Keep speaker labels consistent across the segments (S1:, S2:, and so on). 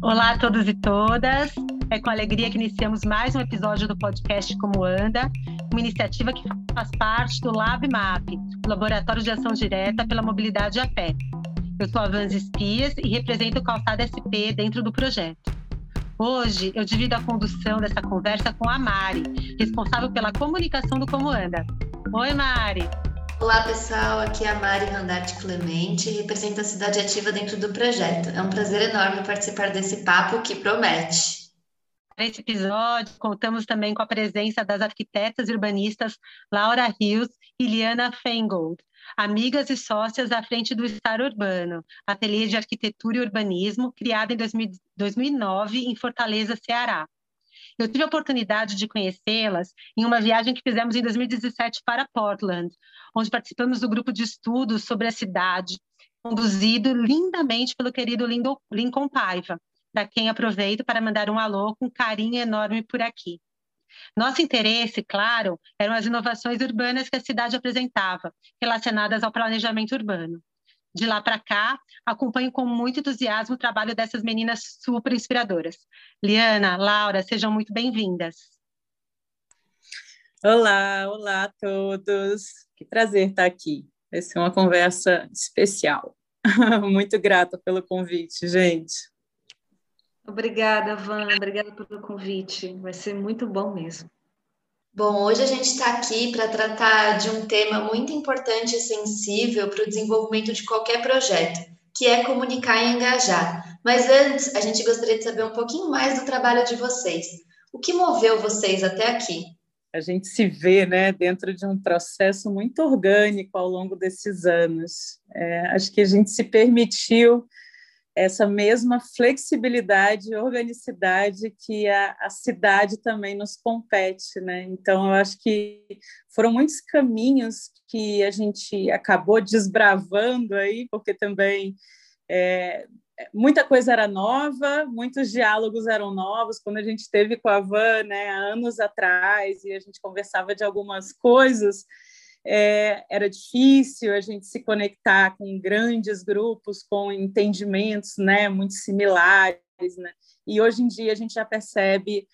S1: Olá a todos e todas. É com alegria que iniciamos mais um episódio do podcast Como Anda, uma iniciativa que faz parte do LabMap, Laboratório de Ação Direta pela Mobilidade a Pé. Eu sou a Vanz Espias e represento o Calçada SP dentro do projeto. Hoje eu divido a condução dessa conversa com a Mari, responsável pela comunicação do Como Anda. Oi, Mari!
S2: Olá, pessoal. Aqui é a Mari Randarte Clemente, represento a Cidade Ativa dentro do projeto. É um prazer enorme participar desse papo que promete.
S1: Nesse episódio, contamos também com a presença das arquitetas urbanistas Laura Rios e Liana Feingold, amigas e sócias à frente do Estar Urbano, ateliê de arquitetura e urbanismo, criado em 2009 em Fortaleza, Ceará. Eu tive a oportunidade de conhecê-las em uma viagem que fizemos em 2017 para Portland, onde participamos do grupo de estudos sobre a cidade, conduzido lindamente pelo querido Lincoln Paiva, da quem aproveito para mandar um alô com carinho enorme por aqui. Nosso interesse, claro, eram as inovações urbanas que a cidade apresentava, relacionadas ao planejamento urbano de lá para cá, acompanho com muito entusiasmo o trabalho dessas meninas super inspiradoras. Liana, Laura, sejam muito bem-vindas.
S3: Olá, olá a todos. Que prazer estar aqui. Vai ser uma conversa especial. muito grata pelo convite, gente.
S2: Obrigada, Van. Obrigada pelo convite. Vai ser muito bom mesmo. Bom, hoje a gente está aqui para tratar de um tema muito importante e sensível para o desenvolvimento de qualquer projeto, que é comunicar e engajar. Mas antes, a gente gostaria de saber um pouquinho mais do trabalho de vocês. O que moveu vocês até aqui?
S3: A gente se vê né, dentro de um processo muito orgânico ao longo desses anos. É, acho que a gente se permitiu essa mesma flexibilidade e organicidade que a, a, cidade também nos compete, né? Então, eu acho que foram muitos caminhos que a gente acabou desbravando aí, porque também é, muita coisa era nova, muitos diálogos eram novos. Quando a gente teve com a Van, né, há anos atrás, e a gente conversava de algumas coisas, é, era difícil a gente se conectar com grandes grupos com entendimentos né, muito similares. Né? E hoje em dia a gente já percebe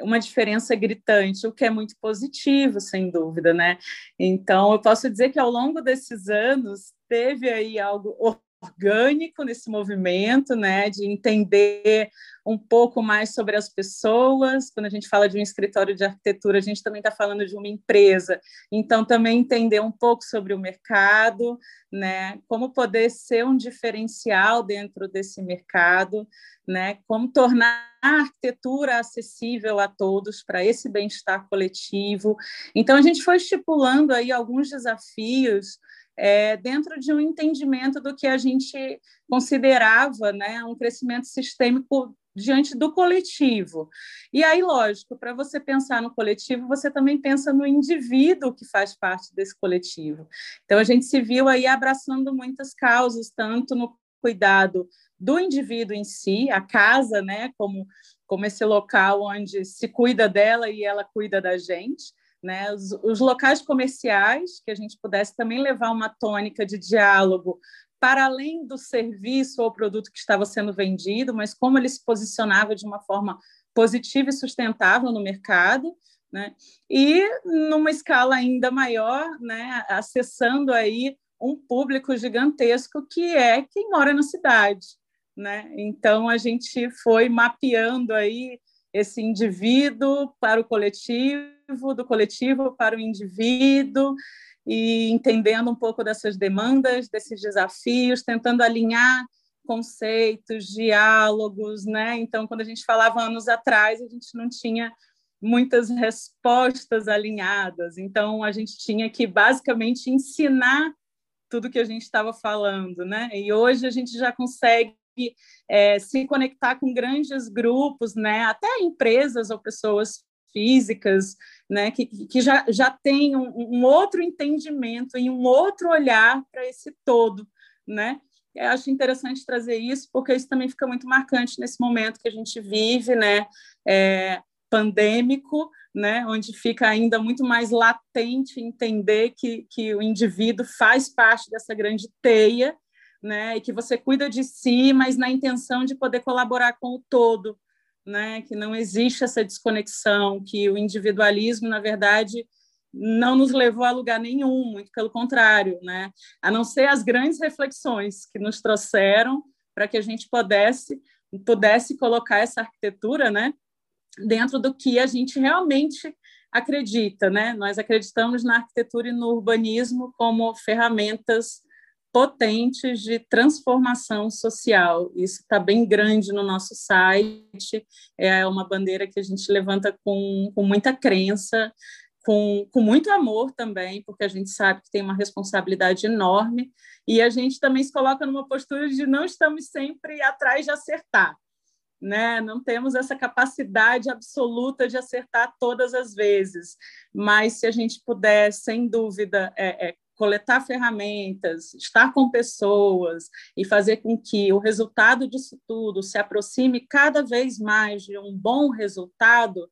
S3: uma diferença gritante, o que é muito positivo, sem dúvida, né? Então, eu posso dizer que ao longo desses anos teve aí algo orgânico nesse movimento, né, de entender um pouco mais sobre as pessoas. Quando a gente fala de um escritório de arquitetura, a gente também está falando de uma empresa. Então, também entender um pouco sobre o mercado, né, como poder ser um diferencial dentro desse mercado, né, como tornar a arquitetura acessível a todos para esse bem-estar coletivo. Então, a gente foi estipulando aí alguns desafios é, dentro de um entendimento do que a gente considerava né, um crescimento sistêmico diante do coletivo. E aí, lógico, para você pensar no coletivo, você também pensa no indivíduo que faz parte desse coletivo. Então, a gente se viu aí abraçando muitas causas, tanto no cuidado do indivíduo em si, a casa, né, como, como esse local onde se cuida dela e ela cuida da gente, né? Os, os, locais comerciais, que a gente pudesse também levar uma tônica de diálogo para além do serviço ou produto que estava sendo vendido, mas como ele se posicionava de uma forma positiva e sustentável no mercado, né? E numa escala ainda maior, né? Acessando aí um público gigantesco que é quem mora na cidade, né? Então a gente foi mapeando aí esse indivíduo para o coletivo, do coletivo para o indivíduo, e entendendo um pouco dessas demandas, desses desafios, tentando alinhar conceitos, diálogos, né? Então, quando a gente falava anos atrás, a gente não tinha muitas respostas alinhadas, então a gente tinha que basicamente ensinar tudo que a gente estava falando, né? E hoje a gente já consegue é, se conectar com grandes grupos, né, até empresas ou pessoas físicas, né, que, que já, já têm um, um outro entendimento e um outro olhar para esse todo, né? Eu acho interessante trazer isso, porque isso também fica muito marcante nesse momento que a gente vive, né, é, pandêmico, né, onde fica ainda muito mais latente entender que, que o indivíduo faz parte dessa grande teia né? E que você cuida de si, mas na intenção de poder colaborar com o todo, né? Que não existe essa desconexão, que o individualismo, na verdade, não nos levou a lugar nenhum, muito pelo contrário, né? A não ser as grandes reflexões que nos trouxeram para que a gente pudesse pudesse colocar essa arquitetura, né, dentro do que a gente realmente acredita, né? Nós acreditamos na arquitetura e no urbanismo como ferramentas potentes de transformação social. Isso está bem grande no nosso site, é uma bandeira que a gente levanta com, com muita crença, com, com muito amor também, porque a gente sabe que tem uma responsabilidade enorme, e a gente também se coloca numa postura de não estamos sempre atrás de acertar. Né? Não temos essa capacidade absoluta de acertar todas as vezes, mas se a gente puder, sem dúvida, é, é, coletar ferramentas, estar com pessoas e fazer com que o resultado disso tudo se aproxime cada vez mais de um bom resultado,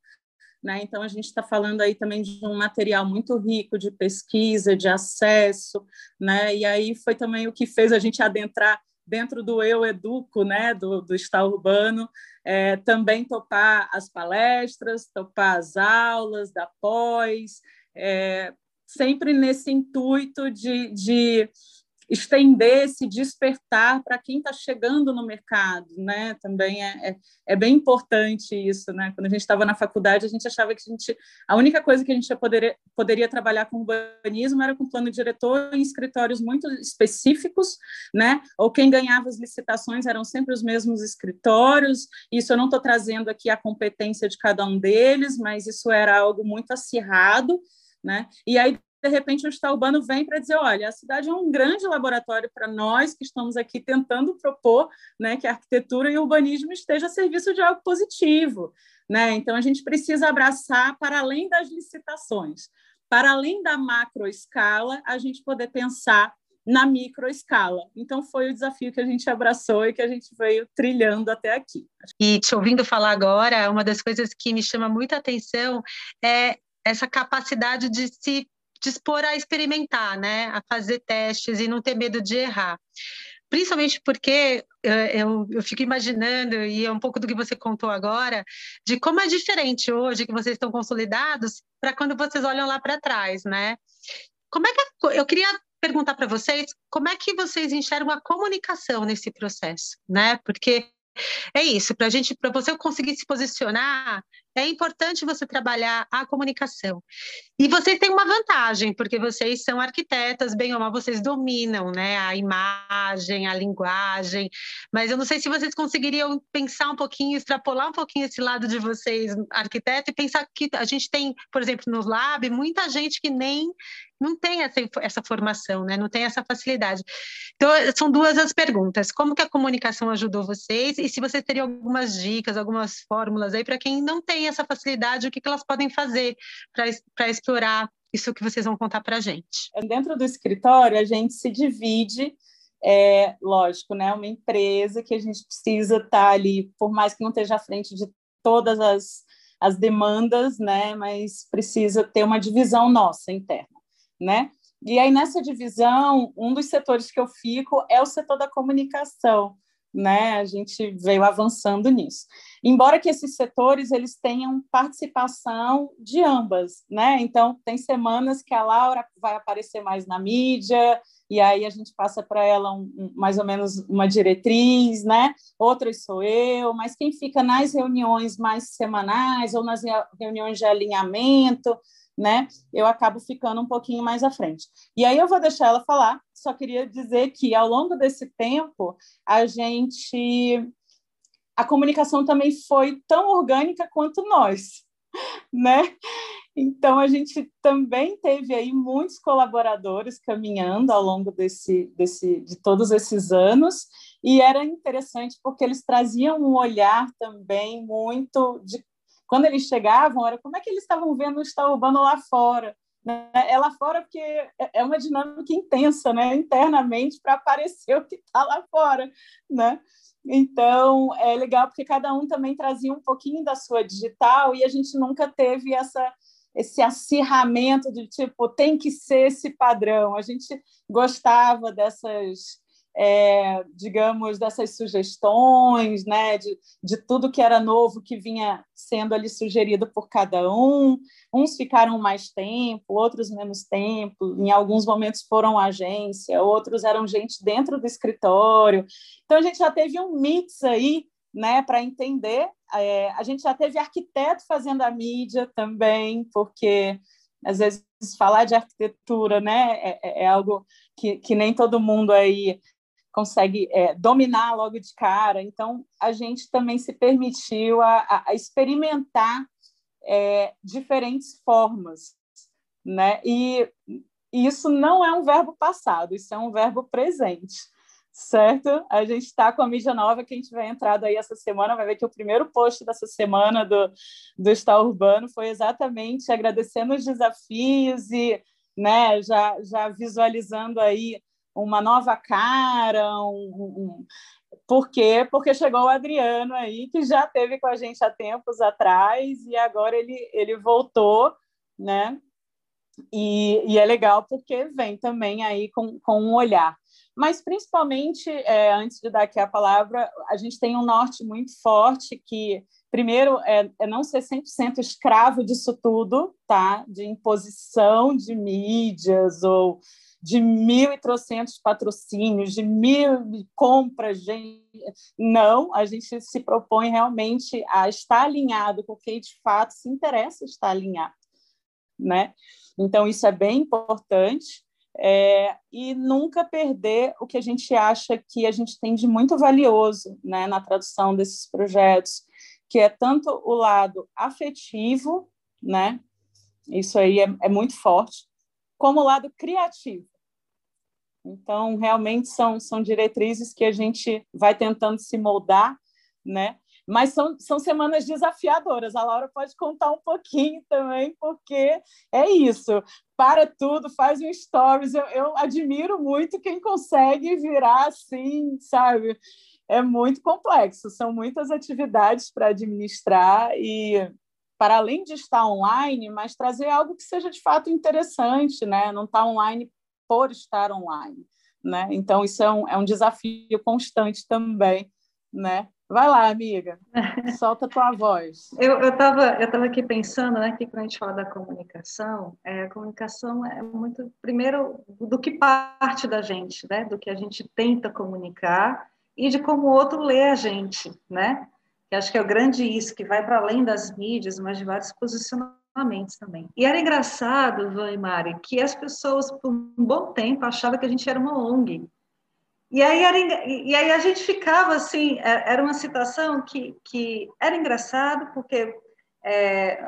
S3: né? Então, a gente está falando aí também de um material muito rico de pesquisa, de acesso, né? e aí foi também o que fez a gente adentrar dentro do Eu Educo, né? do, do Está Urbano, é, também topar as palestras, topar as aulas da pós, é, sempre nesse intuito de, de estender esse despertar para quem está chegando no mercado, né? Também é, é, é, bem importante isso, né? Quando a gente estava na faculdade, a gente achava que a, gente, a única coisa que a gente poderia, poderia trabalhar com urbanismo era com plano diretor em escritórios muito específicos, né? Ou quem ganhava as licitações eram sempre os mesmos escritórios. Isso eu não estou trazendo aqui a competência de cada um deles, mas isso era algo muito acirrado, né? E aí de repente o Estado Urbano vem para dizer, olha, a cidade é um grande laboratório para nós que estamos aqui tentando propor né, que a arquitetura e o urbanismo estejam a serviço de algo positivo. Né? Então, a gente precisa abraçar para além das licitações, para além da macroescala, a gente poder pensar na microescala. Então, foi o desafio que a gente abraçou e que a gente veio trilhando até aqui.
S1: E te ouvindo falar agora, uma das coisas que me chama muita atenção é essa capacidade de se dispor a experimentar, né, a fazer testes e não ter medo de errar. Principalmente porque eu, eu fico imaginando, e é um pouco do que você contou agora, de como é diferente hoje que vocês estão consolidados para quando vocês olham lá para trás, né? Como é que eu queria perguntar para vocês como é que vocês enxergam a comunicação nesse processo, né? Porque é isso, para gente, para você conseguir se posicionar, é importante você trabalhar a comunicação. E vocês têm uma vantagem, porque vocês são arquitetas, bem ou mal, vocês dominam né, a imagem, a linguagem, mas eu não sei se vocês conseguiriam pensar um pouquinho, extrapolar um pouquinho esse lado de vocês, arquiteto, e pensar que a gente tem, por exemplo, no Lab, muita gente que nem não tem essa, essa formação, né? não tem essa facilidade. Então, são duas as perguntas. Como que a comunicação ajudou vocês? E se vocês teriam algumas dicas, algumas fórmulas aí para quem não tem essa facilidade, o que, que elas podem fazer para explorar isso que vocês vão contar para a gente?
S3: Dentro do escritório, a gente se divide é lógico, né? Uma empresa que a gente precisa estar tá ali, por mais que não esteja à frente de todas as, as demandas, né? Mas precisa ter uma divisão nossa interna né? E aí nessa divisão, um dos setores que eu fico é o setor da comunicação, né? A gente veio avançando nisso. Embora que esses setores eles tenham participação de ambas, né? Então tem semanas que a Laura vai aparecer mais na mídia e aí a gente passa para ela um, um, mais ou menos uma diretriz, né? Outras sou eu, mas quem fica nas reuniões mais semanais ou nas reuniões de alinhamento né? Eu acabo ficando um pouquinho mais à frente. E aí eu vou deixar ela falar. Só queria dizer que ao longo desse tempo a gente a comunicação também foi tão orgânica quanto nós, né? Então a gente também teve aí muitos colaboradores caminhando ao longo desse, desse de todos esses anos e era interessante porque eles traziam um olhar também muito de quando eles chegavam, era como é que eles estavam vendo o estado urbano lá fora. Né? É lá fora porque é, é uma dinâmica intensa, né? internamente, para aparecer o que está lá fora. Né? Então, é legal porque cada um também trazia um pouquinho da sua digital e a gente nunca teve essa esse acirramento de tipo tem que ser esse padrão. A gente gostava dessas é, digamos, dessas sugestões, né, de, de tudo que era novo que vinha sendo ali sugerido por cada um. Uns ficaram mais tempo, outros menos tempo, em alguns momentos foram agência, outros eram gente dentro do escritório. Então, a gente já teve um mix aí né, para entender. É, a gente já teve arquiteto fazendo a mídia também, porque às vezes falar de arquitetura né, é, é, é algo que, que nem todo mundo aí consegue é, dominar logo de cara. Então, a gente também se permitiu a, a experimentar é, diferentes formas. Né? E isso não é um verbo passado, isso é um verbo presente certo? A gente está com a mídia nova, quem tiver entrado aí essa semana vai ver que o primeiro post dessa semana do, do Está Urbano foi exatamente agradecendo os desafios e né, já, já visualizando aí uma nova cara, um, um, por quê? Porque chegou o Adriano aí, que já teve com a gente há tempos atrás, e agora ele, ele voltou, né? E, e é legal porque vem também aí com, com um olhar. Mas, principalmente, é, antes de dar aqui a palavra, a gente tem um norte muito forte que, primeiro, é, é não ser 100% escravo disso tudo, tá? De imposição de mídias ou de mil e trocentos patrocínios, de mil compras, de... não, a gente se propõe realmente a estar alinhado com quem de fato se interessa estar alinhado, né? Então isso é bem importante é, e nunca perder o que a gente acha que a gente tem de muito valioso né, na tradução desses projetos, que é tanto o lado afetivo, né, isso aí é, é muito forte, como o lado criativo. Então, realmente são, são diretrizes que a gente vai tentando se moldar, né? Mas são, são semanas desafiadoras. A Laura pode contar um pouquinho também, porque é isso. Para tudo, faz um stories. Eu, eu admiro muito quem consegue virar assim, sabe? É muito complexo. São muitas atividades para administrar e para além de estar online, mas trazer algo que seja de fato interessante, né? Não estar tá online por estar online, né? Então isso é um, é um desafio constante também, né? Vai lá, amiga, solta a tua voz.
S4: Eu estava eu tava aqui pensando, né, que quando a gente fala da comunicação, é, a comunicação é muito, primeiro, do que parte da gente, né, do que a gente tenta comunicar e de como o outro lê a gente, né? Que acho que é o grande isso, que vai para além das mídias, mas de vários posicionamentos também. E era engraçado, Van e Mari, que as pessoas, por um bom tempo, achavam que a gente era uma ONG, e aí, era, e aí a gente ficava assim, é, era uma situação que, que era engraçado, porque é,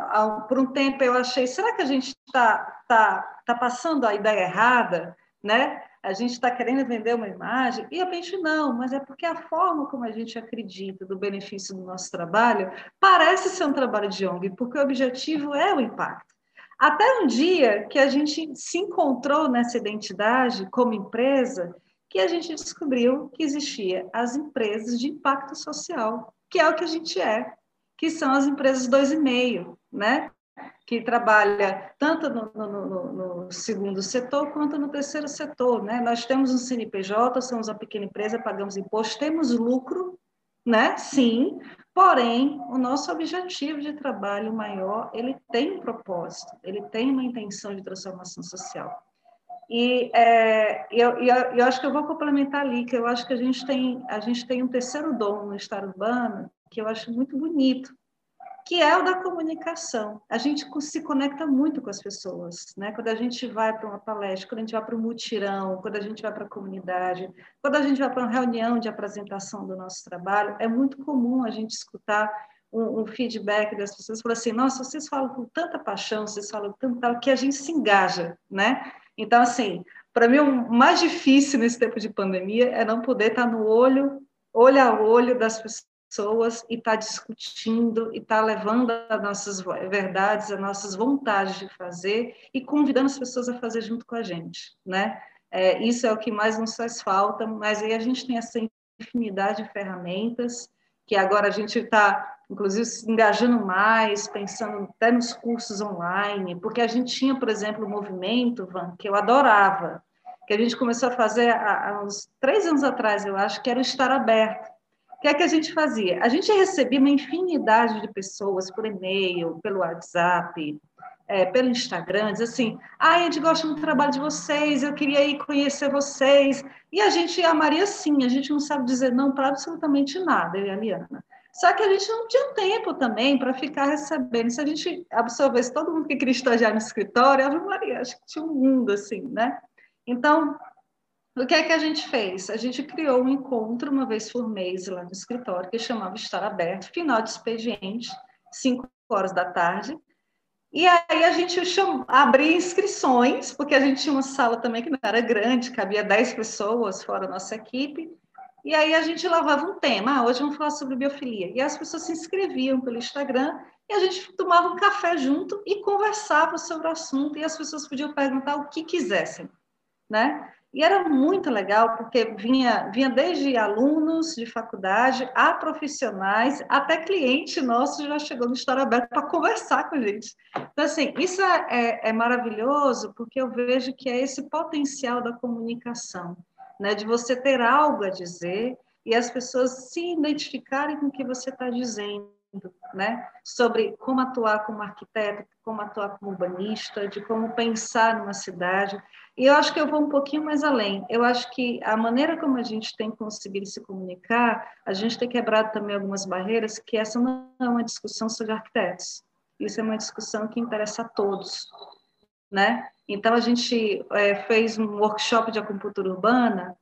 S4: por um tempo eu achei, será que a gente está tá, tá passando a ideia errada, né? A gente está querendo vender uma imagem, e eu penso, não, mas é porque a forma como a gente acredita do benefício do nosso trabalho parece ser um trabalho de ONG, porque o objetivo é o impacto. Até um dia que a gente se encontrou nessa identidade como empresa que a gente descobriu que existia as empresas de impacto social, que é o que a gente é, que são as empresas 2,5, né? Que trabalha tanto no, no, no, segundo setor quanto no terceiro setor. Né? Nós temos um CNPJ, somos uma pequena empresa, pagamos imposto, temos lucro, né? sim, porém, o nosso objetivo de trabalho maior, ele tem um propósito, ele tem uma intenção de transformação social. E é, eu, eu, eu, acho que eu vou complementar ali, que eu acho que a gente tem, a gente tem um terceiro dom no Estado urbano, que eu acho muito bonito, que é o da comunicação. A gente se conecta muito com as pessoas, né? Quando a gente vai para uma palestra, quando a gente vai para um mutirão, quando a gente vai para a comunidade, quando a gente vai para uma reunião de apresentação do nosso trabalho, é muito comum a gente escutar um, um feedback das pessoas, falar assim, nossa, vocês falam com tanta paixão, vocês falam tanto tal, que a gente se engaja, né? Então, assim, para mim, o mais difícil nesse tempo de pandemia é não poder estar no olho, olho a olho das pessoas e estar discutindo e estar levando as nossas verdades, as nossas vontades de fazer e convidando as pessoas a fazer junto com a gente, né? É, isso é o que mais nos faz falta, mas aí a gente tem essa infinidade de ferramentas que agora a gente está inclusive se engajando mais, pensando até nos cursos online, porque a gente tinha, por exemplo, o movimento, Van, que eu adorava, que a gente começou a fazer há, há uns três anos atrás, eu acho, que era o Estar Aberto. Que é que a gente fazia? A gente recebia uma infinidade de pessoas por e-mail, pelo WhatsApp, é, pelo Instagram, diz assim, ah, a gente gosta muito do trabalho de vocês, eu queria ir conhecer vocês. E a gente amaria sim, a gente não sabe dizer não para absolutamente nada, eu e a Liana. Só que a gente não tinha tempo também para ficar recebendo. Se a gente absorvesse todo mundo que queria estagiar no escritório, Ave Maria, acho que tinha um mundo assim, né? Então, o que é que a gente fez? A gente criou um encontro uma vez por mês lá no escritório, que chamava Estar Aberto, final de expediente, 5 horas da tarde. E aí a gente abria inscrições, porque a gente tinha uma sala também que não era grande, cabia 10 pessoas fora a nossa equipe, e aí a gente lavava um tema, ah, hoje vamos falar sobre biofilia. E as pessoas se inscreviam pelo Instagram e a gente tomava um café junto e conversava sobre o assunto e as pessoas podiam perguntar o que quisessem, né? E era muito legal porque vinha, vinha desde alunos de faculdade a profissionais, até cliente nosso já chegou no História Aberta para conversar com a gente. Então, assim, isso é, é, é maravilhoso porque eu vejo que é esse potencial da comunicação né, de você ter algo a dizer e as pessoas se identificarem com o que você está dizendo, né, sobre como atuar como arquiteto, como atuar como urbanista, de como pensar numa cidade. E eu acho que eu vou um pouquinho mais além. Eu acho que a maneira como a gente tem conseguido se comunicar, a gente tem quebrado também algumas barreiras, que essa não é uma discussão sobre arquitetos. Isso é uma discussão que interessa a todos, né? Então, a gente é, fez um workshop de acupuntura urbana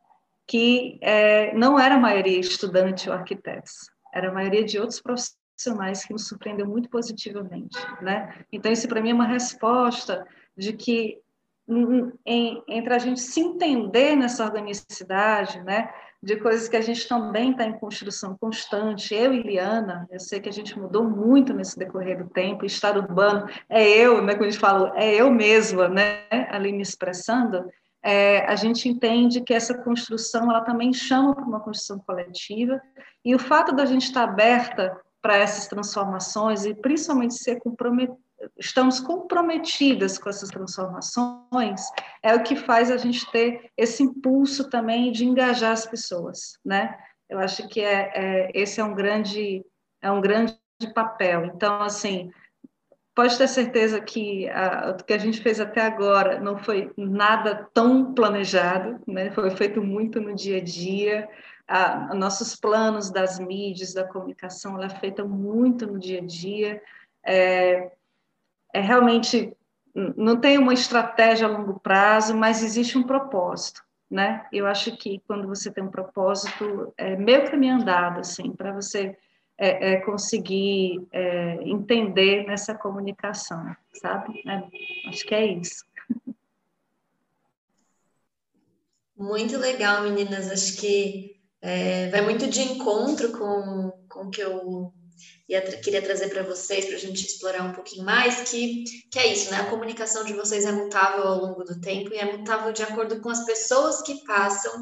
S4: que é, não era a maioria estudante ou arquitetos, era a maioria de outros profissionais que nos surpreendeu muito positivamente, né? Então, isso para mim é uma resposta de que em, entre a gente se entender nessa organicidade, né, de coisas que a gente também está em construção constante. Eu e Liana, eu sei que a gente mudou muito nesse decorrer do tempo. Estar urbano é eu, né? Quando a gente fala, é eu mesma, né? Ali me expressando. É, a gente entende que essa construção ela também chama para uma construção coletiva e o fato da gente estar aberta para essas transformações e principalmente ser comprometida estamos comprometidas com essas transformações, é o que faz a gente ter esse impulso também de engajar as pessoas, né? Eu acho que é, é esse é um grande é um grande papel. Então, assim, pode ter certeza que o que a gente fez até agora não foi nada tão planejado, né? Foi feito muito no dia a dia. A, nossos planos das mídias, da comunicação, ela é feita muito no dia a dia. É, é realmente não tem uma estratégia a longo prazo, mas existe um propósito, né? Eu acho que quando você tem um propósito, é meio caminho andado, assim, para você é, é, conseguir é, entender nessa comunicação, sabe? É, acho que é isso.
S2: Muito legal, meninas. Acho que é, vai muito de encontro com, com o que eu e queria trazer para vocês, para a gente explorar um pouquinho mais, que, que é isso, né? A comunicação de vocês é mutável ao longo do tempo e é mutável de acordo com as pessoas que passam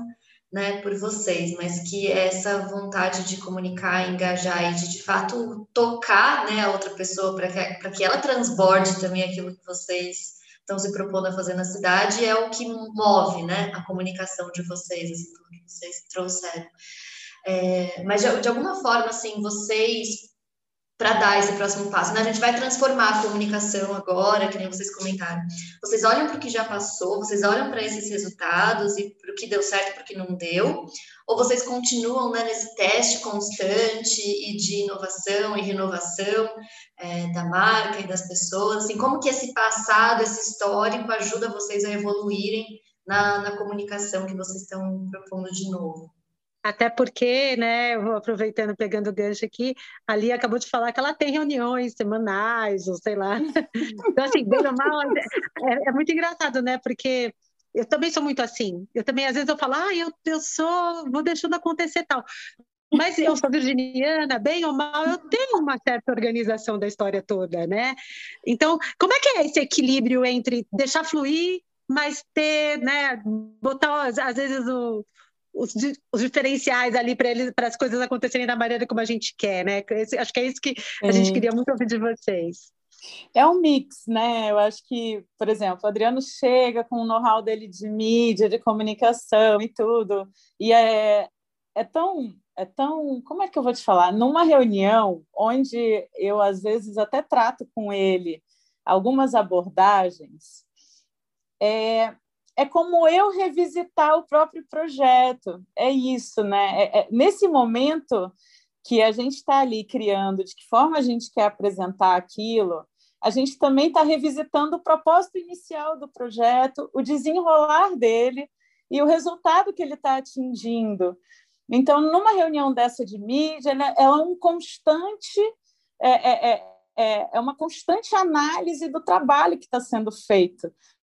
S2: né, por vocês, mas que essa vontade de comunicar, engajar e de de fato tocar né, a outra pessoa para que, que ela transborde também aquilo que vocês estão se propondo a fazer na cidade é o que move né, a comunicação de vocês, assim, que vocês trouxeram. É, mas de, de, alguma forma, assim, vocês para dar esse próximo passo. Né? A gente vai transformar a comunicação agora, que nem vocês comentaram. Vocês olham para o que já passou, vocês olham para esses resultados e para o que deu certo para o que não deu, ou vocês continuam né, nesse teste constante e de inovação e renovação é, da marca e das pessoas? Assim, como que esse passado, esse histórico ajuda vocês a evoluírem na, na comunicação que vocês estão propondo de novo?
S1: Até porque, né, vou aproveitando, pegando o gancho aqui, ali acabou de falar que ela tem reuniões semanais, ou sei lá. Então, assim, bem ou mal, é, é, muito engraçado, né? Porque eu também sou muito assim. Eu também, às vezes, eu falo, ah, eu, eu sou, vou deixando acontecer tal. Mas eu sou virginiana, bem ou mal, eu tenho uma certa organização da história toda, né? Então, como é que é esse equilíbrio entre deixar fluir, mas ter, né, botar, às vezes, o os, os diferenciais ali para as coisas acontecerem da maneira como a gente quer, né? Acho que é isso que a gente queria muito ouvir de vocês.
S3: É um mix, né? Eu acho que, por exemplo, o Adriano chega com o know-how dele de mídia, de comunicação e tudo, e é, é tão é tão, como é que eu vou te falar? Numa reunião onde eu às vezes até trato com ele algumas abordagens, é, é como eu revisitar o próprio projeto. É isso, né? É, é, nesse momento que a gente está ali criando, de que forma a gente quer apresentar aquilo, a gente também está revisitando o propósito inicial do projeto, o desenrolar dele e o resultado que ele está atingindo. Então, numa reunião dessa de mídia, ela é um constante, é, é, é, é, é uma constante análise do trabalho que está sendo feito.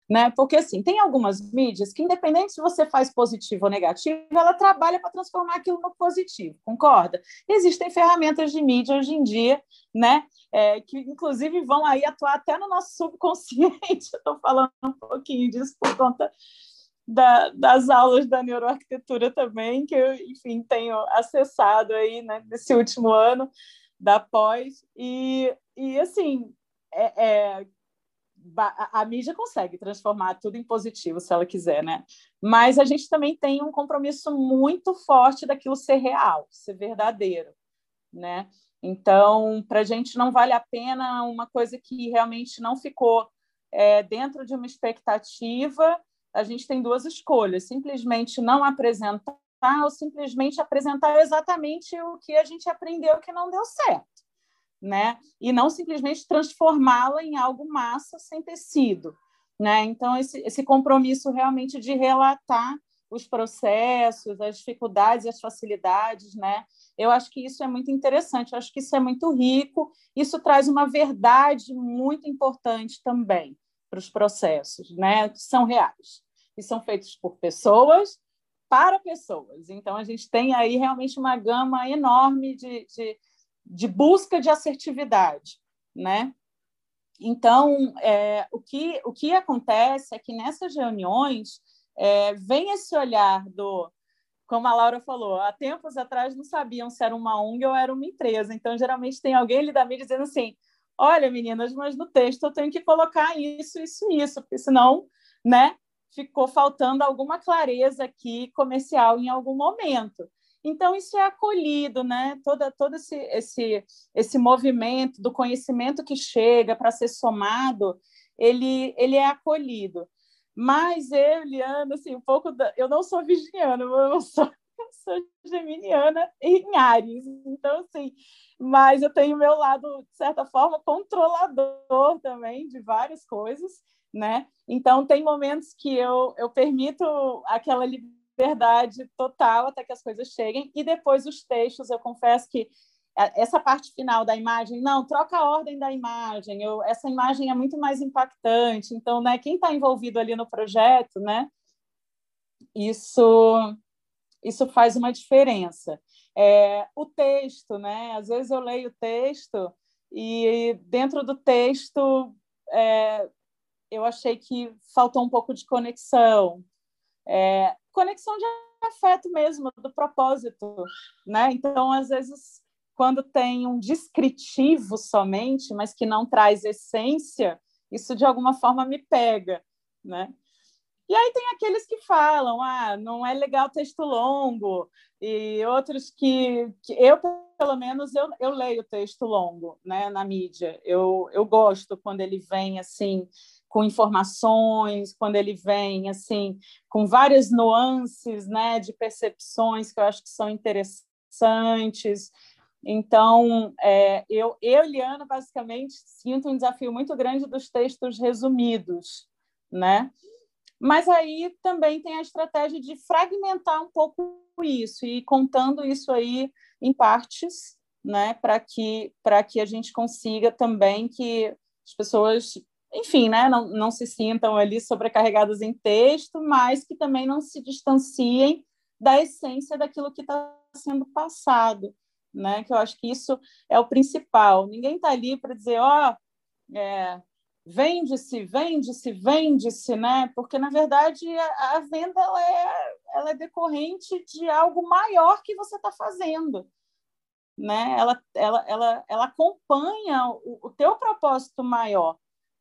S3: Né? Porque assim, tem algumas mídias que, independente se você faz positivo ou negativo, ela trabalha para transformar aquilo no positivo, concorda? Existem ferramentas de mídia hoje em dia, né? É, que inclusive vão aí atuar até no nosso subconsciente. Estou falando um pouquinho disso por conta da, das aulas da neuroarquitetura também, que eu, enfim, tenho acessado aí, né, nesse último ano da pós, e, e assim, é, é, a, mídia consegue transformar tudo em positivo, se ela quiser, né? Mas a gente também tem um compromisso muito forte daquilo ser real, ser verdadeiro, né? Então, para a gente não vale a pena uma coisa que realmente não ficou é, dentro de uma expectativa a gente tem duas escolhas: simplesmente não apresentar ou simplesmente apresentar exatamente o que a gente aprendeu que não deu certo, né? E não simplesmente transformá-la em algo massa sem tecido, né? Então esse, esse compromisso realmente de relatar os processos, as dificuldades, as facilidades, né? Eu acho que isso é muito interessante, eu acho que isso é muito rico, isso traz uma verdade muito importante também para os processos, né, que são reais, e são feitos por pessoas para pessoas. Então, a gente tem aí realmente uma gama enorme de, de, de busca de assertividade, né? Então, é, o, que, o que acontece é que nessas reuniões é, vem esse olhar do, como a Laura falou, há tempos atrás não sabiam se era uma ONG ou era uma empresa. Então, geralmente tem alguém ali da mídia dizendo assim: olha, meninas, mas no texto eu tenho que colocar isso, isso, isso, porque senão, né, ficou faltando alguma clareza aqui comercial em algum momento. Então isso é acolhido, né? Todo, todo esse, esse, esse movimento do conhecimento que chega para ser somado, ele, ele é acolhido. Mas eu, Liana, assim, um pouco da... eu não sou virginiana, eu sou sou geminiana em Ares. Então, assim, mas eu tenho meu lado, de certa forma, controlador também de várias coisas, né? Então, tem momentos que eu, eu permito aquela liberdade total até que as coisas cheguem, e depois os textos, eu confesso que essa parte final da imagem, não, troca a ordem da imagem, eu, essa imagem é muito mais impactante, então, né, quem está envolvido ali no projeto, né, isso isso faz uma diferença. É, o texto, né? Às vezes eu leio o texto e dentro do texto é, eu achei que faltou um pouco de conexão, é, conexão de afeto mesmo, do propósito, né? Então, às vezes, quando tem um descritivo somente, mas que não traz essência, isso de alguma forma me pega, né? E aí tem aqueles que falam, ah, não é legal texto longo, e outros que, que eu, pelo menos, eu, eu leio texto longo né, na mídia. Eu, eu gosto quando ele vem assim com informações, quando ele vem assim com várias nuances né, de percepções que eu acho que são interessantes. Então, é, eu, eu, Liana, basicamente, sinto um desafio muito grande dos textos resumidos, né? Mas aí também tem a estratégia de fragmentar um pouco isso e contando isso aí em partes, né, para que para que a gente consiga também que as pessoas, enfim, né, não, não se sintam ali sobrecarregadas em texto, mas que também não se distanciem da essência daquilo que está sendo passado, né? Que eu acho que isso é o principal. Ninguém está ali para dizer, ó, oh, é, vende-se, vende-se, vende-se, né? Porque na verdade a, a venda ela é, ela é decorrente de algo maior que você está fazendo, né? Ela, ela, ela, ela acompanha o, o teu propósito maior,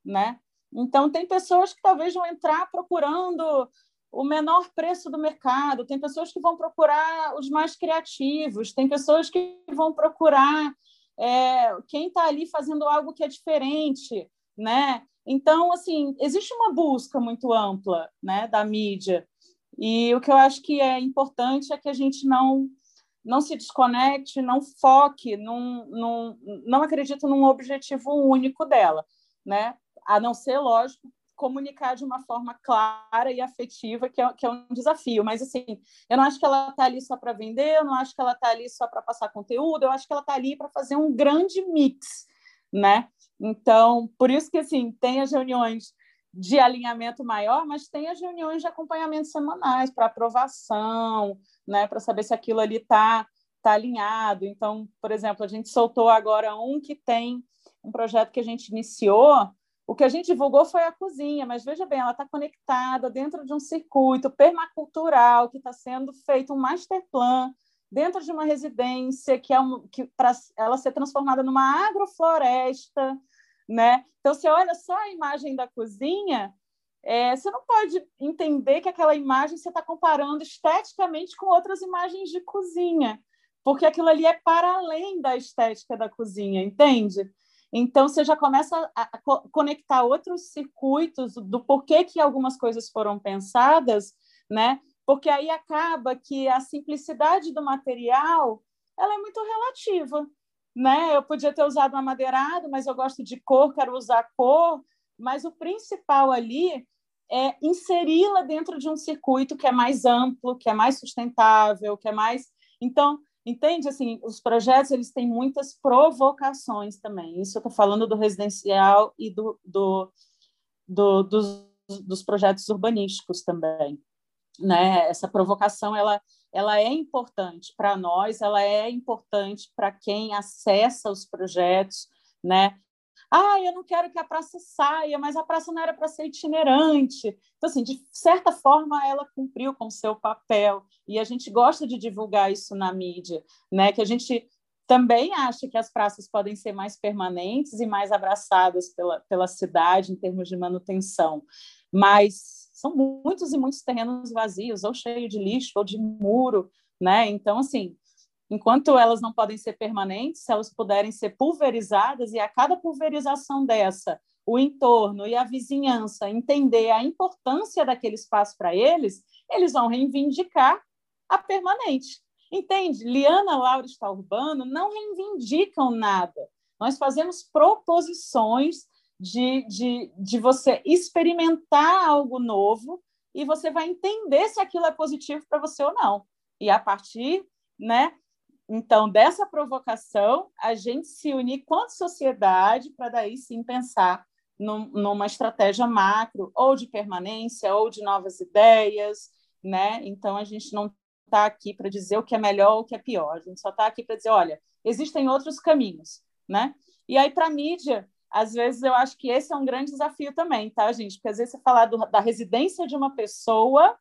S3: né? Então tem pessoas que talvez vão entrar procurando o menor preço do mercado, tem pessoas que vão procurar os mais criativos, tem pessoas que vão procurar é, quem está ali fazendo algo que é diferente, né? Então, assim, existe uma busca muito ampla, né, da mídia. E o que eu acho que é importante é que a gente não não se desconecte, não foque, num, num, não acredite num objetivo único dela, né? A não ser, lógico, comunicar de uma forma clara e afetiva, que é, que é um desafio. Mas, assim, eu não acho que ela está ali só para vender, eu não acho que ela está ali só para passar conteúdo, eu acho que ela está ali para fazer um grande mix, né? Então, por isso que assim, tem as reuniões de alinhamento maior, mas tem as reuniões de acompanhamento semanais para aprovação, né, para saber se aquilo ali está tá alinhado. Então, por exemplo, a gente soltou agora um que tem um projeto que a gente iniciou. O que a gente divulgou foi a cozinha, mas veja bem, ela está conectada dentro de um circuito permacultural que está sendo feito um master plan dentro de uma residência que é um, que para ela ser transformada numa agrofloresta, né? Então você olha só a imagem da cozinha, é, você não pode entender que aquela imagem você está comparando esteticamente com outras imagens de cozinha, porque aquilo ali é para além da estética da cozinha, entende? Então você já começa a conectar outros circuitos do porquê que algumas coisas foram pensadas, né? porque aí acaba que a simplicidade do material ela é muito relativa. Né? Eu podia ter usado um amadeirado, mas eu gosto de cor, quero usar cor, mas o principal ali é inseri-la dentro de um circuito que é mais amplo, que é mais sustentável, que é mais. Então, entende? Assim, os projetos eles têm muitas provocações também. Isso eu estou falando do residencial e do, do, do dos, dos projetos urbanísticos também né? Essa provocação ela ela é importante para nós, ela é importante para quem acessa os projetos, né? Ah, eu não quero que a praça saia, mas a praça não era para ser itinerante. Então, assim, de certa forma, ela cumpriu com o seu papel. E a gente gosta de divulgar isso na mídia, né? Que a gente também acha que as praças podem ser mais permanentes e mais abraçadas pela, pela cidade em termos de manutenção. Mas são muitos e muitos terrenos vazios, ou cheios de lixo, ou de muro, né? Então, assim, enquanto elas não podem ser permanentes, se elas puderem ser pulverizadas, e a cada pulverização dessa, o entorno e a vizinhança entender a importância daquele espaço para eles, eles vão reivindicar a permanente. Entende? Liana, Laura está urbano não reivindicam nada. Nós fazemos proposições de, de, de você experimentar algo novo e você vai entender se aquilo é positivo para você ou não. E a partir, né? Então, dessa provocação, a gente se unir quanto sociedade para daí sim pensar num, numa estratégia macro, ou de permanência, ou de novas ideias, né? Então, a gente não está aqui para dizer o que é melhor ou o que é pior, a gente só está aqui para dizer, olha, existem outros caminhos, né? E aí, para a mídia, às vezes eu acho que esse é um grande desafio também, tá, gente? Porque às vezes você falar do, da residência de uma pessoa,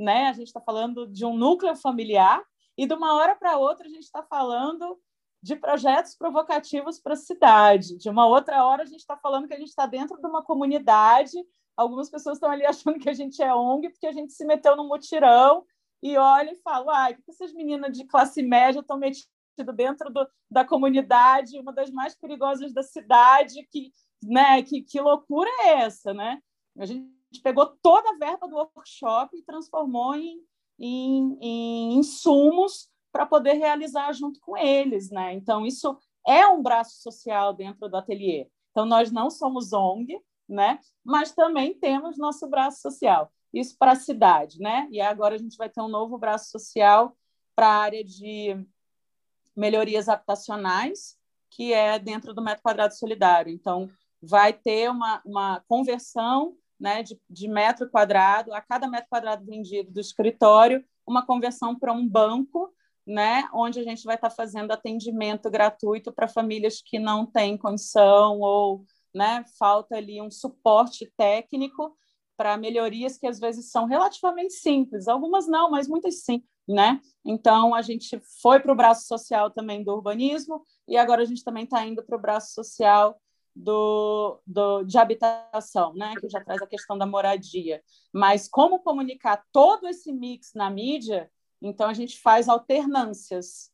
S3: né? A gente está falando de um núcleo familiar, e de uma hora para outra a gente está falando de projetos provocativos para a cidade. De uma outra hora a gente está falando que a gente está dentro de uma comunidade. Algumas pessoas estão ali achando que a gente é ONG porque a gente se meteu no mutirão e olha e fala: ai, que essas meninas de classe média estão metidas dentro do, da comunidade, uma das mais perigosas da cidade, que, né, que, que loucura é essa, né? A gente pegou toda a verba do workshop e transformou em, em, em insumos para poder realizar junto com eles, né? Então, isso é um braço social dentro do ateliê. Então, nós não somos ONG, né? Mas também temos nosso braço social. Isso para a cidade, né? E agora a gente vai ter um novo braço social para a área de melhorias habitacionais, que é dentro do metro quadrado solidário. Então, vai ter uma, uma conversão né, de, de metro quadrado, a cada metro quadrado vendido do escritório, uma conversão para um banco, né, onde a gente vai estar fazendo atendimento gratuito para famílias que não têm condição ou né, falta ali um suporte técnico para melhorias que às vezes são relativamente simples, algumas não, mas muitas sim, né? Então, a gente foi para o braço social também do urbanismo e agora a gente também está indo para o braço social do, do, de habitação, né? que já traz a questão da moradia. Mas como comunicar todo esse mix na mídia, então a gente faz alternâncias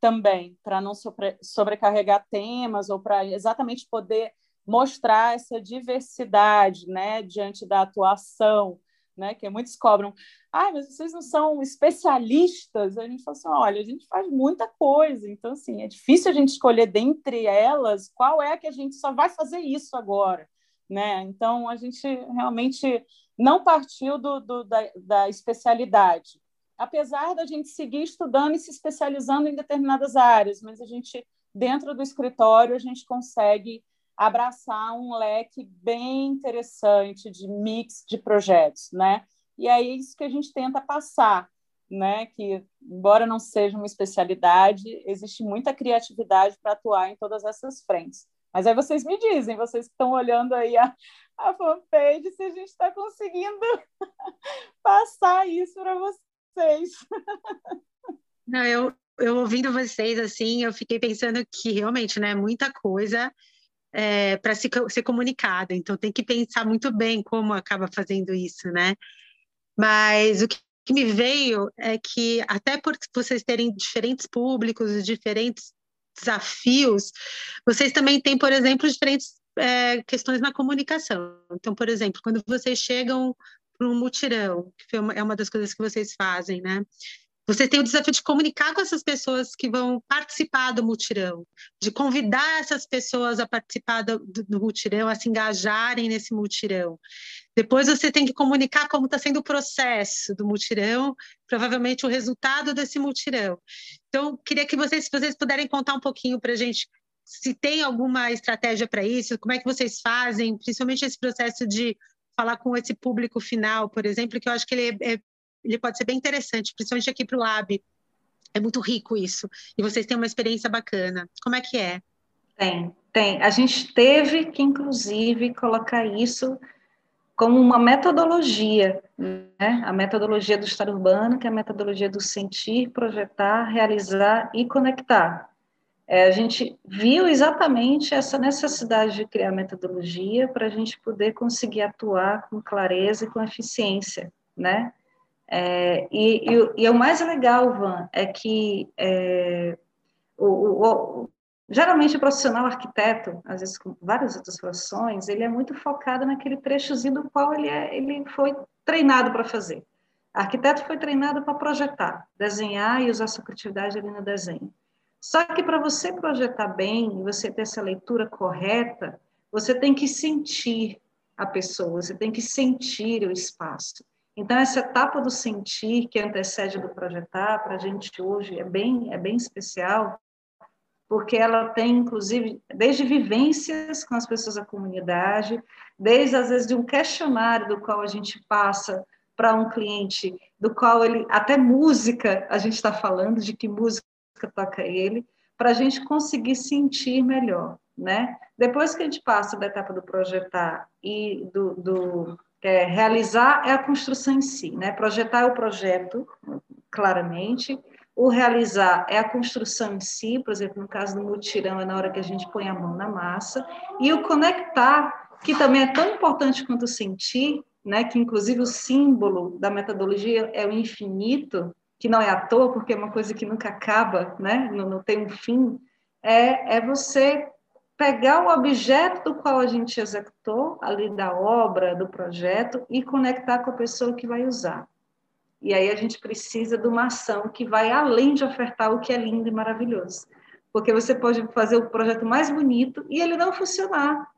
S3: também, para não sobre, sobrecarregar temas ou para exatamente poder mostrar essa diversidade né, diante da atuação né? Que muitos cobram, ah, mas vocês não são especialistas? A gente fala assim, olha, a gente faz muita coisa, então assim, é difícil a gente escolher dentre elas qual é que a gente só vai fazer isso agora, né? Então a gente realmente não partiu do, do da, da especialidade, apesar da gente seguir estudando e se especializando em determinadas áreas, mas a gente dentro do escritório a gente consegue abraçar um leque bem interessante de mix de projetos, né? E é isso que a gente tenta passar, né? Que, embora não seja uma especialidade, existe muita criatividade para atuar em todas essas frentes. Mas aí vocês me dizem, vocês que estão olhando aí a, a fanpage, se a gente está conseguindo passar isso para vocês.
S1: Não, eu, eu ouvindo vocês assim, eu fiquei pensando que realmente, né, muita coisa é, para se, ser comunicada. Então tem que pensar muito bem como acaba fazendo isso, né? Mas o que me veio é que até por vocês terem diferentes públicos, diferentes desafios, vocês também têm, por exemplo, diferentes é, questões na comunicação. Então, por exemplo, quando vocês chegam para um mutirão, que uma, é uma das coisas que vocês fazem, né? Você tem o desafio de comunicar com essas pessoas que vão participar do mutirão, de convidar essas pessoas a participar do, do mutirão, a se engajarem nesse mutirão. Depois você tem que comunicar como está sendo o processo do mutirão, provavelmente o resultado desse mutirão. Então, queria que vocês, se vocês puderem contar um pouquinho para a gente se tem alguma estratégia para isso, como é que vocês fazem, principalmente esse processo de falar com esse público final, por exemplo, que eu acho que ele é, é ele pode ser bem interessante, principalmente aqui para o Lab. É muito rico isso. E vocês têm uma experiência bacana. Como é que é?
S4: Tem, tem. A gente teve que, inclusive, colocar isso como uma metodologia, né? a metodologia do Estado Urbano, que é a metodologia do sentir, projetar, realizar e conectar. É, a gente viu exatamente essa necessidade de criar metodologia para a gente poder conseguir atuar com clareza e com eficiência, né? É, e, e, e, o mais legal, Van, é que é, o, o, o, geralmente o profissional arquiteto, às vezes com várias outras profissões, ele é muito focado naquele trechozinho do qual ele, é, ele foi treinado para fazer. O arquiteto foi treinado para projetar, desenhar e usar sua criatividade ali no desenho. Só que para você projetar bem e você ter essa leitura correta, você tem que sentir a pessoa, você tem que sentir o espaço. Então, essa etapa do sentir, que antecede do projetar, para a gente hoje é bem, é bem especial, porque ela tem, inclusive, desde vivências com as pessoas da comunidade, desde, às vezes, de um questionário do qual a gente passa para um cliente, do qual ele, até música, a gente está falando, de que música toca ele, para a gente conseguir sentir melhor, né? Depois que a gente passa da etapa do projetar e do, do é, realizar é a construção em si, né? Projetar é o projeto, claramente. O realizar é a construção em si, por exemplo, no caso do mutirão, é na hora que a gente põe a mão na massa. E o conectar, que também é tão importante quanto sentir, né? Que inclusive o símbolo da metodologia é o infinito, que não é à toa, porque é uma coisa que nunca acaba, né? Não, não tem um fim. É, é você pegar o objeto do qual a gente executou, ali da obra, do projeto, e conectar com a pessoa que vai usar. E aí a gente precisa de uma ação que vai além de ofertar o que é lindo e maravilhoso. Porque você pode fazer o projeto mais bonito e ele não funcionar.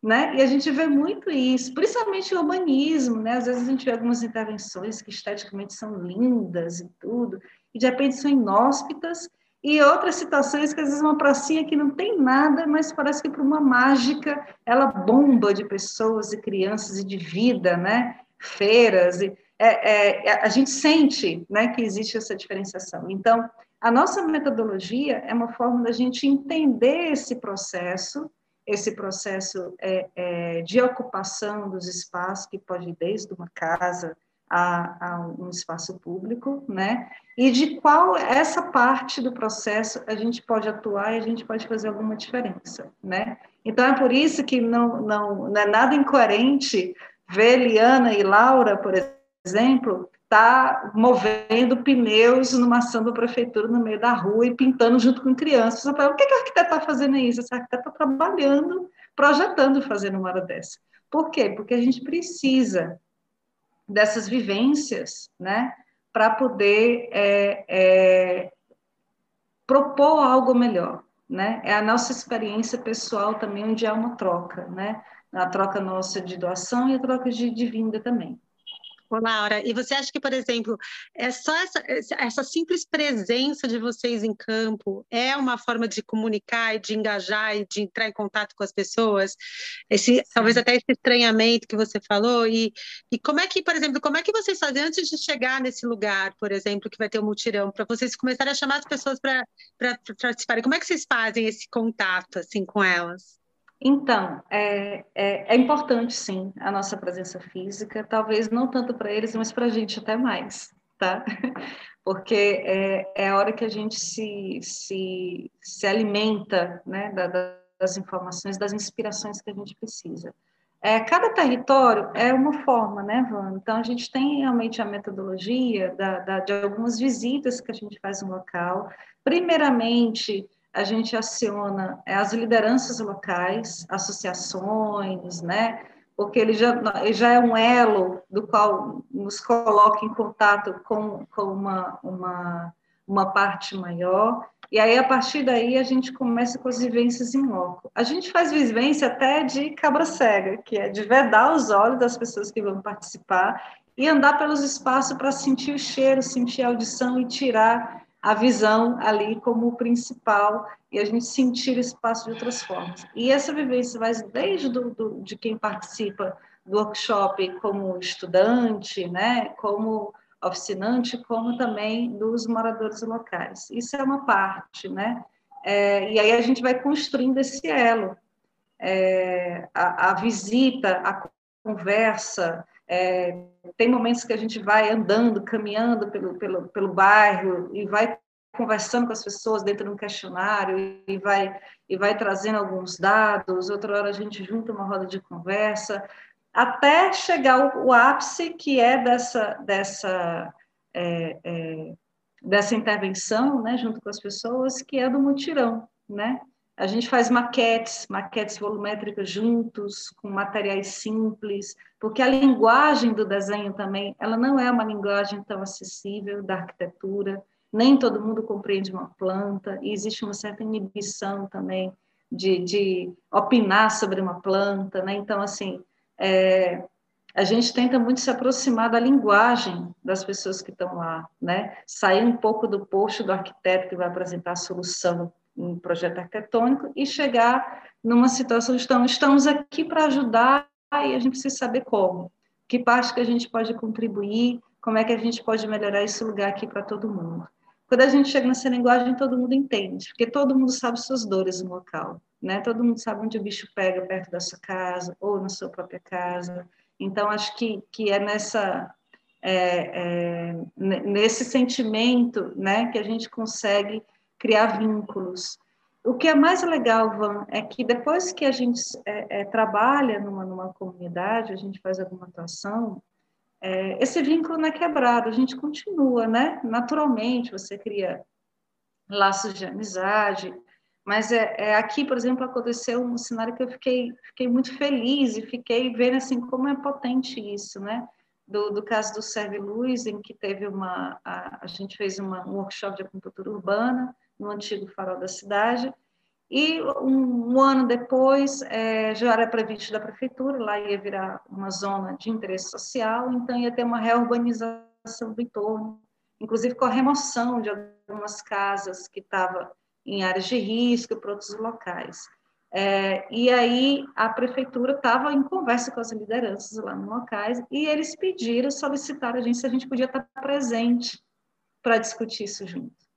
S4: Né? E a gente vê muito isso, principalmente o urbanismo, né? Às vezes a gente vê algumas intervenções que esteticamente são lindas e tudo, e de repente são inóspitas e outras situações que às vezes uma pracinha que não tem nada, mas parece que por uma mágica ela bomba de pessoas e crianças e de vida, né? Feiras, e, é, é, a gente sente né, que existe essa diferenciação. Então, a nossa metodologia é uma forma da gente entender esse processo, esse processo é, é, de ocupação dos espaços, que pode ir desde uma casa a, a, um espaço público, né? E de qual essa parte do processo a gente pode atuar e a gente pode fazer alguma diferença, né? Então é por isso que não, não, não é nada incoerente ver Liana e Laura, por exemplo, tá movendo pneus numa ação da prefeitura no meio da rua e pintando junto com crianças. O que, que a arquiteta está fazendo isso? Essa arquiteta está trabalhando, projetando fazer uma hora dessa. Por quê? Porque a gente precisa dessas vivências, né, para poder é, é, propor algo melhor, né? É a nossa experiência pessoal também onde há uma troca, né? A troca nossa de doação e a troca de, de vinda também.
S1: Ô, Laura, e você acha que, por exemplo, é só essa, essa simples presença de vocês em campo é uma forma de comunicar e de engajar e de entrar em contato com as pessoas? Esse, talvez até esse estranhamento que você falou. E, e como é que, por exemplo, como é que vocês fazem antes de chegar nesse lugar, por exemplo, que vai ter um mutirão, para vocês começarem a chamar as pessoas para participarem? Como é que vocês fazem esse contato assim com elas?
S4: Então, é, é, é, importante, sim, a nossa presença física, talvez não tanto para eles, mas para a gente até mais, tá? Porque é, é a hora que a gente se, se, se alimenta né, da, das informações, das inspirações que a gente precisa. É, cada território é uma forma, né, Van? Então, a gente tem realmente a metodologia da, da, de algumas visitas que a gente faz no local. Primeiramente, a gente aciona é, as lideranças locais, associações, né? Porque ele já, ele já é um elo do qual nos coloca em contato com, com uma, uma, uma parte maior. E aí, a partir daí, a gente começa com as vivências em loco. A gente faz vivência até de cabra cega, que é de vedar os olhos das pessoas que vão participar e andar pelos espaços para sentir o cheiro, sentir a audição e tirar a visão ali como principal e a gente sentir o espaço de outras formas. E essa vivência vai desde do, do, de quem participa do workshop como estudante, né, como oficinante, como também dos moradores locais. Isso é uma parte, né? É, e aí a gente vai construindo esse elo. É, a, a, visita, a conversa, é, tem momentos que a gente vai andando, caminhando pelo, pelo, pelo bairro e vai conversando com as pessoas dentro de um questionário e vai, e vai trazendo alguns dados, outra hora a gente junta uma roda de conversa, até chegar o, ápice que é dessa, dessa, é, é, dessa intervenção, né, junto com as pessoas, que é do mutirão, né? A gente faz maquetes, maquetes volumétricas juntos, com materiais simples, porque a linguagem do desenho também, ela não é uma linguagem tão acessível da arquitetura, nem todo mundo compreende uma planta, e existe uma certa inibição também de, de opinar sobre uma planta, né? Então, assim, é, a gente tenta muito se aproximar da linguagem das pessoas que estão lá, né? Sair um pouco do posto do arquiteto que vai apresentar a solução um projeto arquitetônico e chegar numa situação de estamos, estamos aqui para ajudar e a gente precisa saber como, que parte que a gente pode contribuir, como é que a gente pode melhorar esse lugar aqui para todo mundo. Quando a gente chega nessa linguagem, todo mundo entende, porque todo mundo sabe suas dores no local, né? Todo mundo sabe onde o bicho pega perto da sua casa ou na sua própria casa. Então, acho que, que é nessa é, é, nesse sentimento, né, que a gente consegue criar vínculos. O que é mais legal, Van, é que depois que a gente é, é, trabalha numa, numa comunidade, a gente faz alguma atuação, é, esse vínculo não é quebrado, a gente continua, né? Naturalmente, você cria laços de amizade, mas é, é, aqui, por exemplo, aconteceu um cenário que eu fiquei, fiquei muito feliz e fiquei vendo assim como é potente isso, né? Do, do caso do Serve Luz, em que teve uma, a, a gente fez uma, um workshop de acupuntura urbana, no antigo farol da cidade. E um, um ano depois, é, já era previsto da prefeitura, lá ia virar uma zona de interesse social, então ia ter uma reurbanização do entorno, inclusive com a remoção de algumas casas que estavam em áreas de risco para outros locais. É, e aí a prefeitura estava em conversa com as lideranças lá no locais e eles pediram, solicitaram a gente se a gente podia estar presente para discutir isso junto.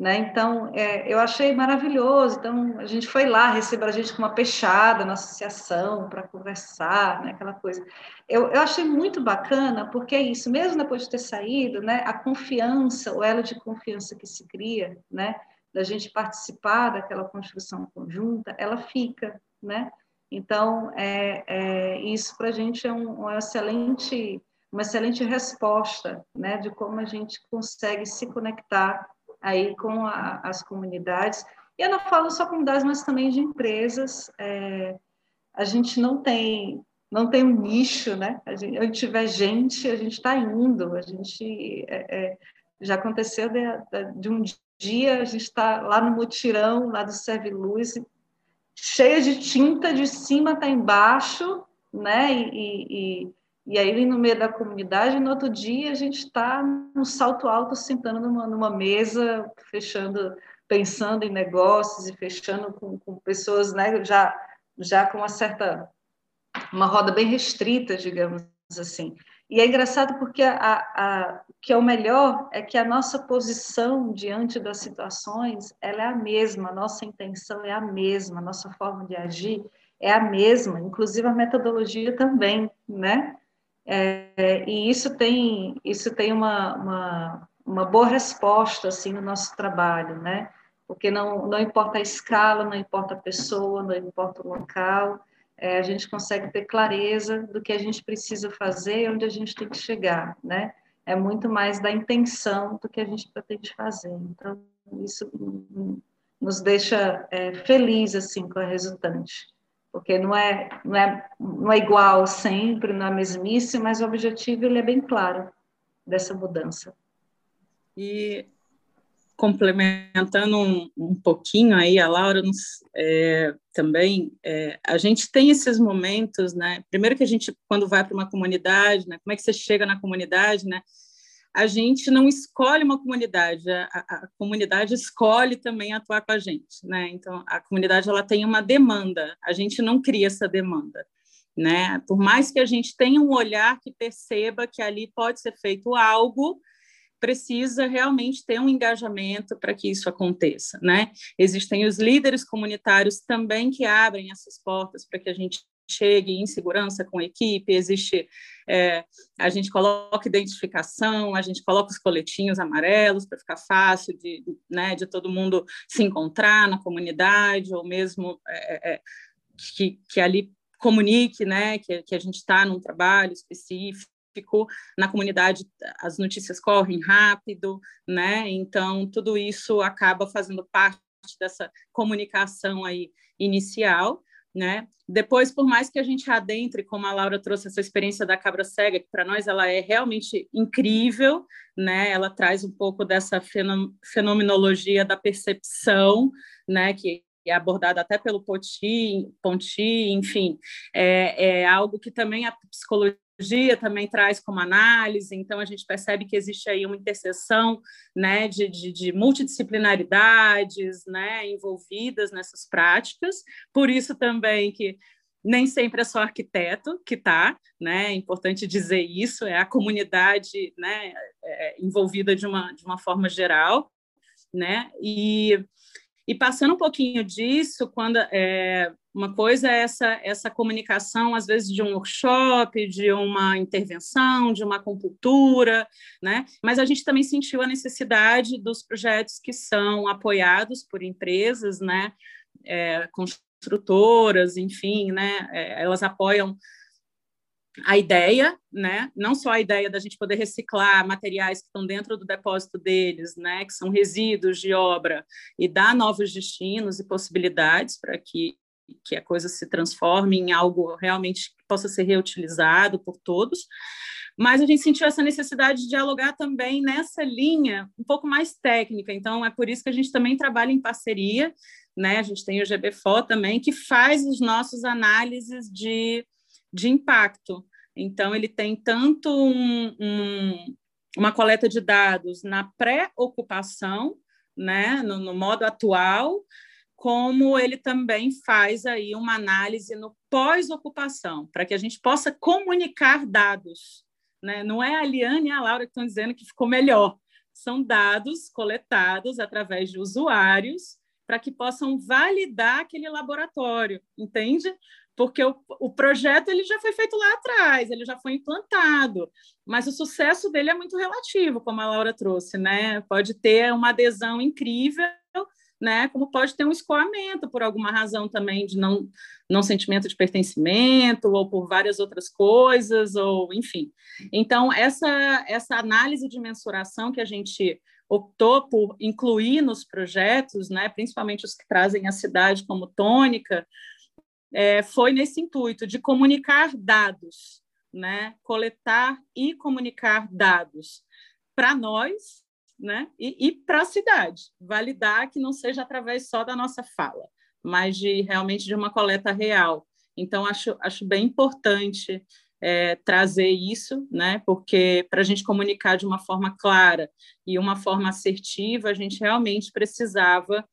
S4: Né? Então, é, eu achei maravilhoso. Então, a gente foi lá, recebeu a gente com uma peixada na associação para conversar, né? aquela coisa. Eu, eu achei muito bacana, porque é isso, mesmo depois de ter saído, né? a confiança, o elo de confiança que se cria, né? da gente participar daquela construção conjunta, ela fica. Né? Então, é, é isso para a gente é um, um excelente, uma excelente resposta né? de como a gente consegue se conectar aí com a, as comunidades. E eu não falo só comunidades, mas também de empresas. É, a gente não tem não tem um nicho, né? A gente, onde tiver gente, a gente está indo. A gente é, é, já aconteceu de, de, um dia a gente está lá no mutirão lá do Serve Luz, cheia de tinta de cima até embaixo, né? E, e, e aí, no meio da comunidade, no outro dia, a gente está num salto alto, sentando numa, numa mesa, fechando, pensando em negócios e fechando com, com pessoas né, já, já com uma certa, uma roda bem restrita, digamos assim. E é engraçado porque a, a, que é o melhor é que a nossa posição diante das situações ela é a mesma, a nossa intenção é a mesma, a nossa forma de agir é a mesma, inclusive a metodologia também, né? É, e isso tem, isso tem uma, uma, uma, boa resposta assim, no nosso trabalho, né? Porque não, não importa a escala, não importa a pessoa, não importa o local, é, a gente consegue ter clareza do que a gente precisa fazer e onde a gente tem que chegar, né? É muito mais da intenção do que a gente pretende fazer. Então, isso nos deixa é, feliz assim com a resultante porque não é, não é, não é igual sempre, não é mesmice, mas o objetivo ele é bem claro dessa mudança.
S3: E complementando um, um pouquinho aí, a Laura nos, é, também, é, a gente tem esses momentos, né? Primeiro que a gente, quando vai para uma comunidade, né? Como é que você chega na comunidade, né? A gente não escolhe uma comunidade, a, a, comunidade escolhe também atuar com a gente, né? Então, a comunidade ela tem uma demanda, a gente não cria essa demanda, né? Por mais que a gente tenha um olhar que perceba que ali pode ser feito algo, precisa realmente ter um engajamento para que isso aconteça, né? Existem os líderes comunitários também que abrem essas portas para que a gente chegue em segurança com equipe, existe, é, a gente coloca identificação, a gente coloca os coletinhos amarelos para ficar fácil de, né, de todo mundo se encontrar na comunidade, ou mesmo é, é, que, que ali comunique né, que, que a gente está num trabalho específico, na comunidade as notícias correm rápido, né? Então tudo isso acaba fazendo parte dessa comunicação aí inicial né? Depois, por mais que a gente adentre, como a Laura trouxe essa experiência da cabra cega, que para nós ela é realmente incrível, né? Ela traz um pouco dessa fenomenologia da percepção, né? Que é abordada até pelo Ponti, Ponti enfim, é, é algo que também a psicologia psicologia também traz como análise, então a gente percebe que existe aí uma interseção né, de, de, de, multidisciplinaridades né, envolvidas nessas práticas, por isso também que nem sempre é só arquiteto que está, né, é importante dizer isso, é a comunidade né, é, envolvida de uma, de uma forma geral, né, e e passando um pouquinho disso, quando é, uma coisa é essa, essa comunicação, às vezes, de um workshop, de uma intervenção, de uma compultura, né? mas a gente também sentiu a necessidade dos projetos que são apoiados por empresas, né? É, construtoras, enfim, né? É, elas apoiam a ideia, né? Não só a ideia da gente poder reciclar materiais que estão dentro do depósito deles, né? Que são resíduos de obra e dar novos destinos e possibilidades para que que a coisa se transforme em algo realmente que possa ser reutilizado por todos. Mas a gente sentiu essa necessidade de dialogar também nessa linha um pouco mais técnica. Então é por isso que a gente também trabalha em parceria, né? A gente tem o GBFO também que faz os nossos análises de de impacto. Então, ele tem tanto um, um, uma coleta de dados na pré-ocupação, né, no, no, modo atual, como ele também faz aí uma análise no pós-ocupação, para que a gente possa comunicar dados. Né? Não é a Liane e a Laura que estão dizendo que ficou melhor, são dados coletados através de usuários para que possam validar aquele laboratório, entende? Porque o, o projeto ele já foi feito lá atrás, ele já foi implantado, mas o sucesso dele é muito relativo, como a Laura trouxe, né? Pode ter uma adesão incrível né? Como pode ter um escoamento por alguma razão também de não, não sentimento de pertencimento ou por várias outras coisas, ou enfim. Então, essa, essa análise de mensuração que a gente optou por incluir nos projetos, né, principalmente os que trazem a cidade como tônica, é, foi nesse intuito de comunicar dados, né, coletar e comunicar dados para nós, né? E, e para a cidade, validar que não seja através só da nossa fala, mas de realmente de uma coleta real. Então, acho, acho bem importante é, trazer isso, né? Porque para a gente comunicar de uma forma clara e uma forma assertiva, a gente realmente precisava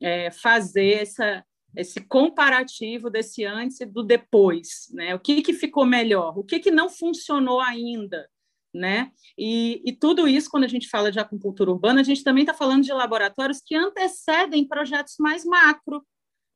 S3: é, fazer essa, esse comparativo desse antes e do depois, né? O que, que ficou melhor? O que, que não funcionou ainda? né? E, e, tudo isso, quando a gente fala de acupuntura urbana, a gente também está falando de laboratórios que antecedem projetos mais macro,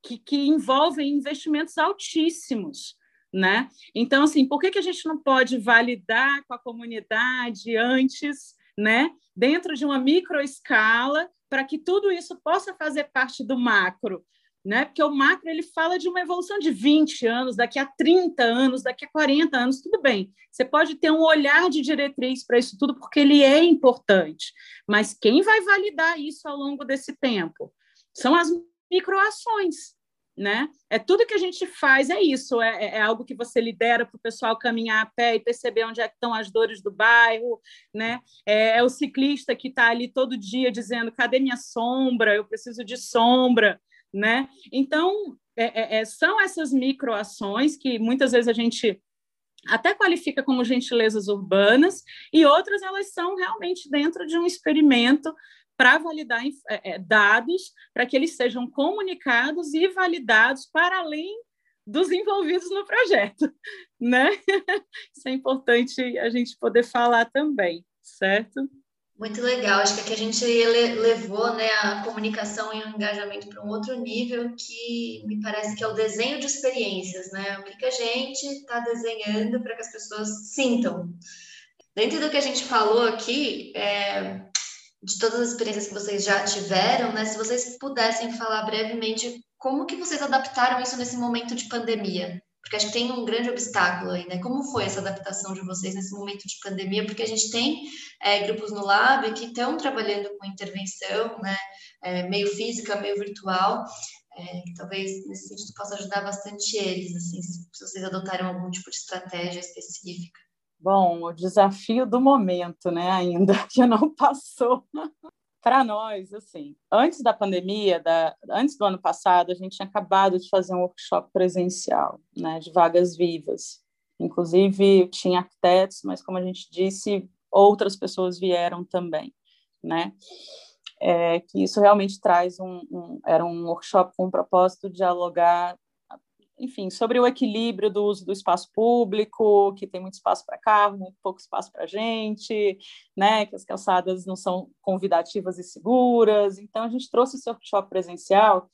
S3: que, que envolvem investimentos altíssimos, né? Então, assim, por que, que a gente não pode validar com a comunidade antes, né? Dentro de uma microescala, para que tudo isso possa fazer parte do macro, né? Porque o macro ele fala de uma evolução de 20 anos, daqui a 30 anos, daqui a 40 anos, tudo bem. Você pode ter um olhar de diretriz para isso tudo, porque ele é importante. Mas quem vai validar isso ao longo desse tempo? São as microações. Né? É tudo que a gente faz, é isso, é, é, é algo que você lidera para o pessoal caminhar a pé e perceber onde é estão as dores do bairro, né? É, é o ciclista que está ali todo dia dizendo, cadê minha sombra? Eu preciso de sombra, né? Então, é, é, é, são essas microações que muitas vezes a gente até qualifica como gentilezas urbanas, e outras elas são realmente dentro de um experimento para validar é, é, dados, para que eles sejam comunicados e validados para além dos envolvidos no projeto, né? Isso é importante a gente poder falar também, certo?
S2: Muito legal, acho que aqui a gente levou né, a comunicação e o engajamento para um outro nível que me parece que é o desenho de experiências, né? O que, que a gente está desenhando para que as pessoas sintam. Dentro do que a gente falou aqui, é, de todas as experiências que vocês já tiveram, né? Se vocês pudessem falar brevemente como que vocês adaptaram isso nesse momento de pandemia, porque acho que tem um grande obstáculo aí, né? Como foi essa adaptação de vocês nesse momento de pandemia? Porque a gente tem é, grupos no Lab que estão trabalhando com intervenção, né? É, meio física, meio virtual, é, talvez nesse sentido possa ajudar bastante eles, assim, se vocês adotaram algum tipo de estratégia específica.
S3: Bom, o desafio do momento, né, ainda que não passou para nós, assim, antes da pandemia, da, antes do ano passado, a gente tinha acabado de fazer um workshop presencial, né, de vagas vivas. Inclusive, tinha arquitetos, mas como a gente disse, outras pessoas vieram também, né? É, que isso realmente traz um, um, era um workshop com o propósito de dialogar enfim, sobre o equilíbrio do uso do espaço público, que tem muito espaço para carro, muito pouco espaço para gente, né, que as calçadas não são convidativas e seguras. Então, a gente trouxe esse workshop presencial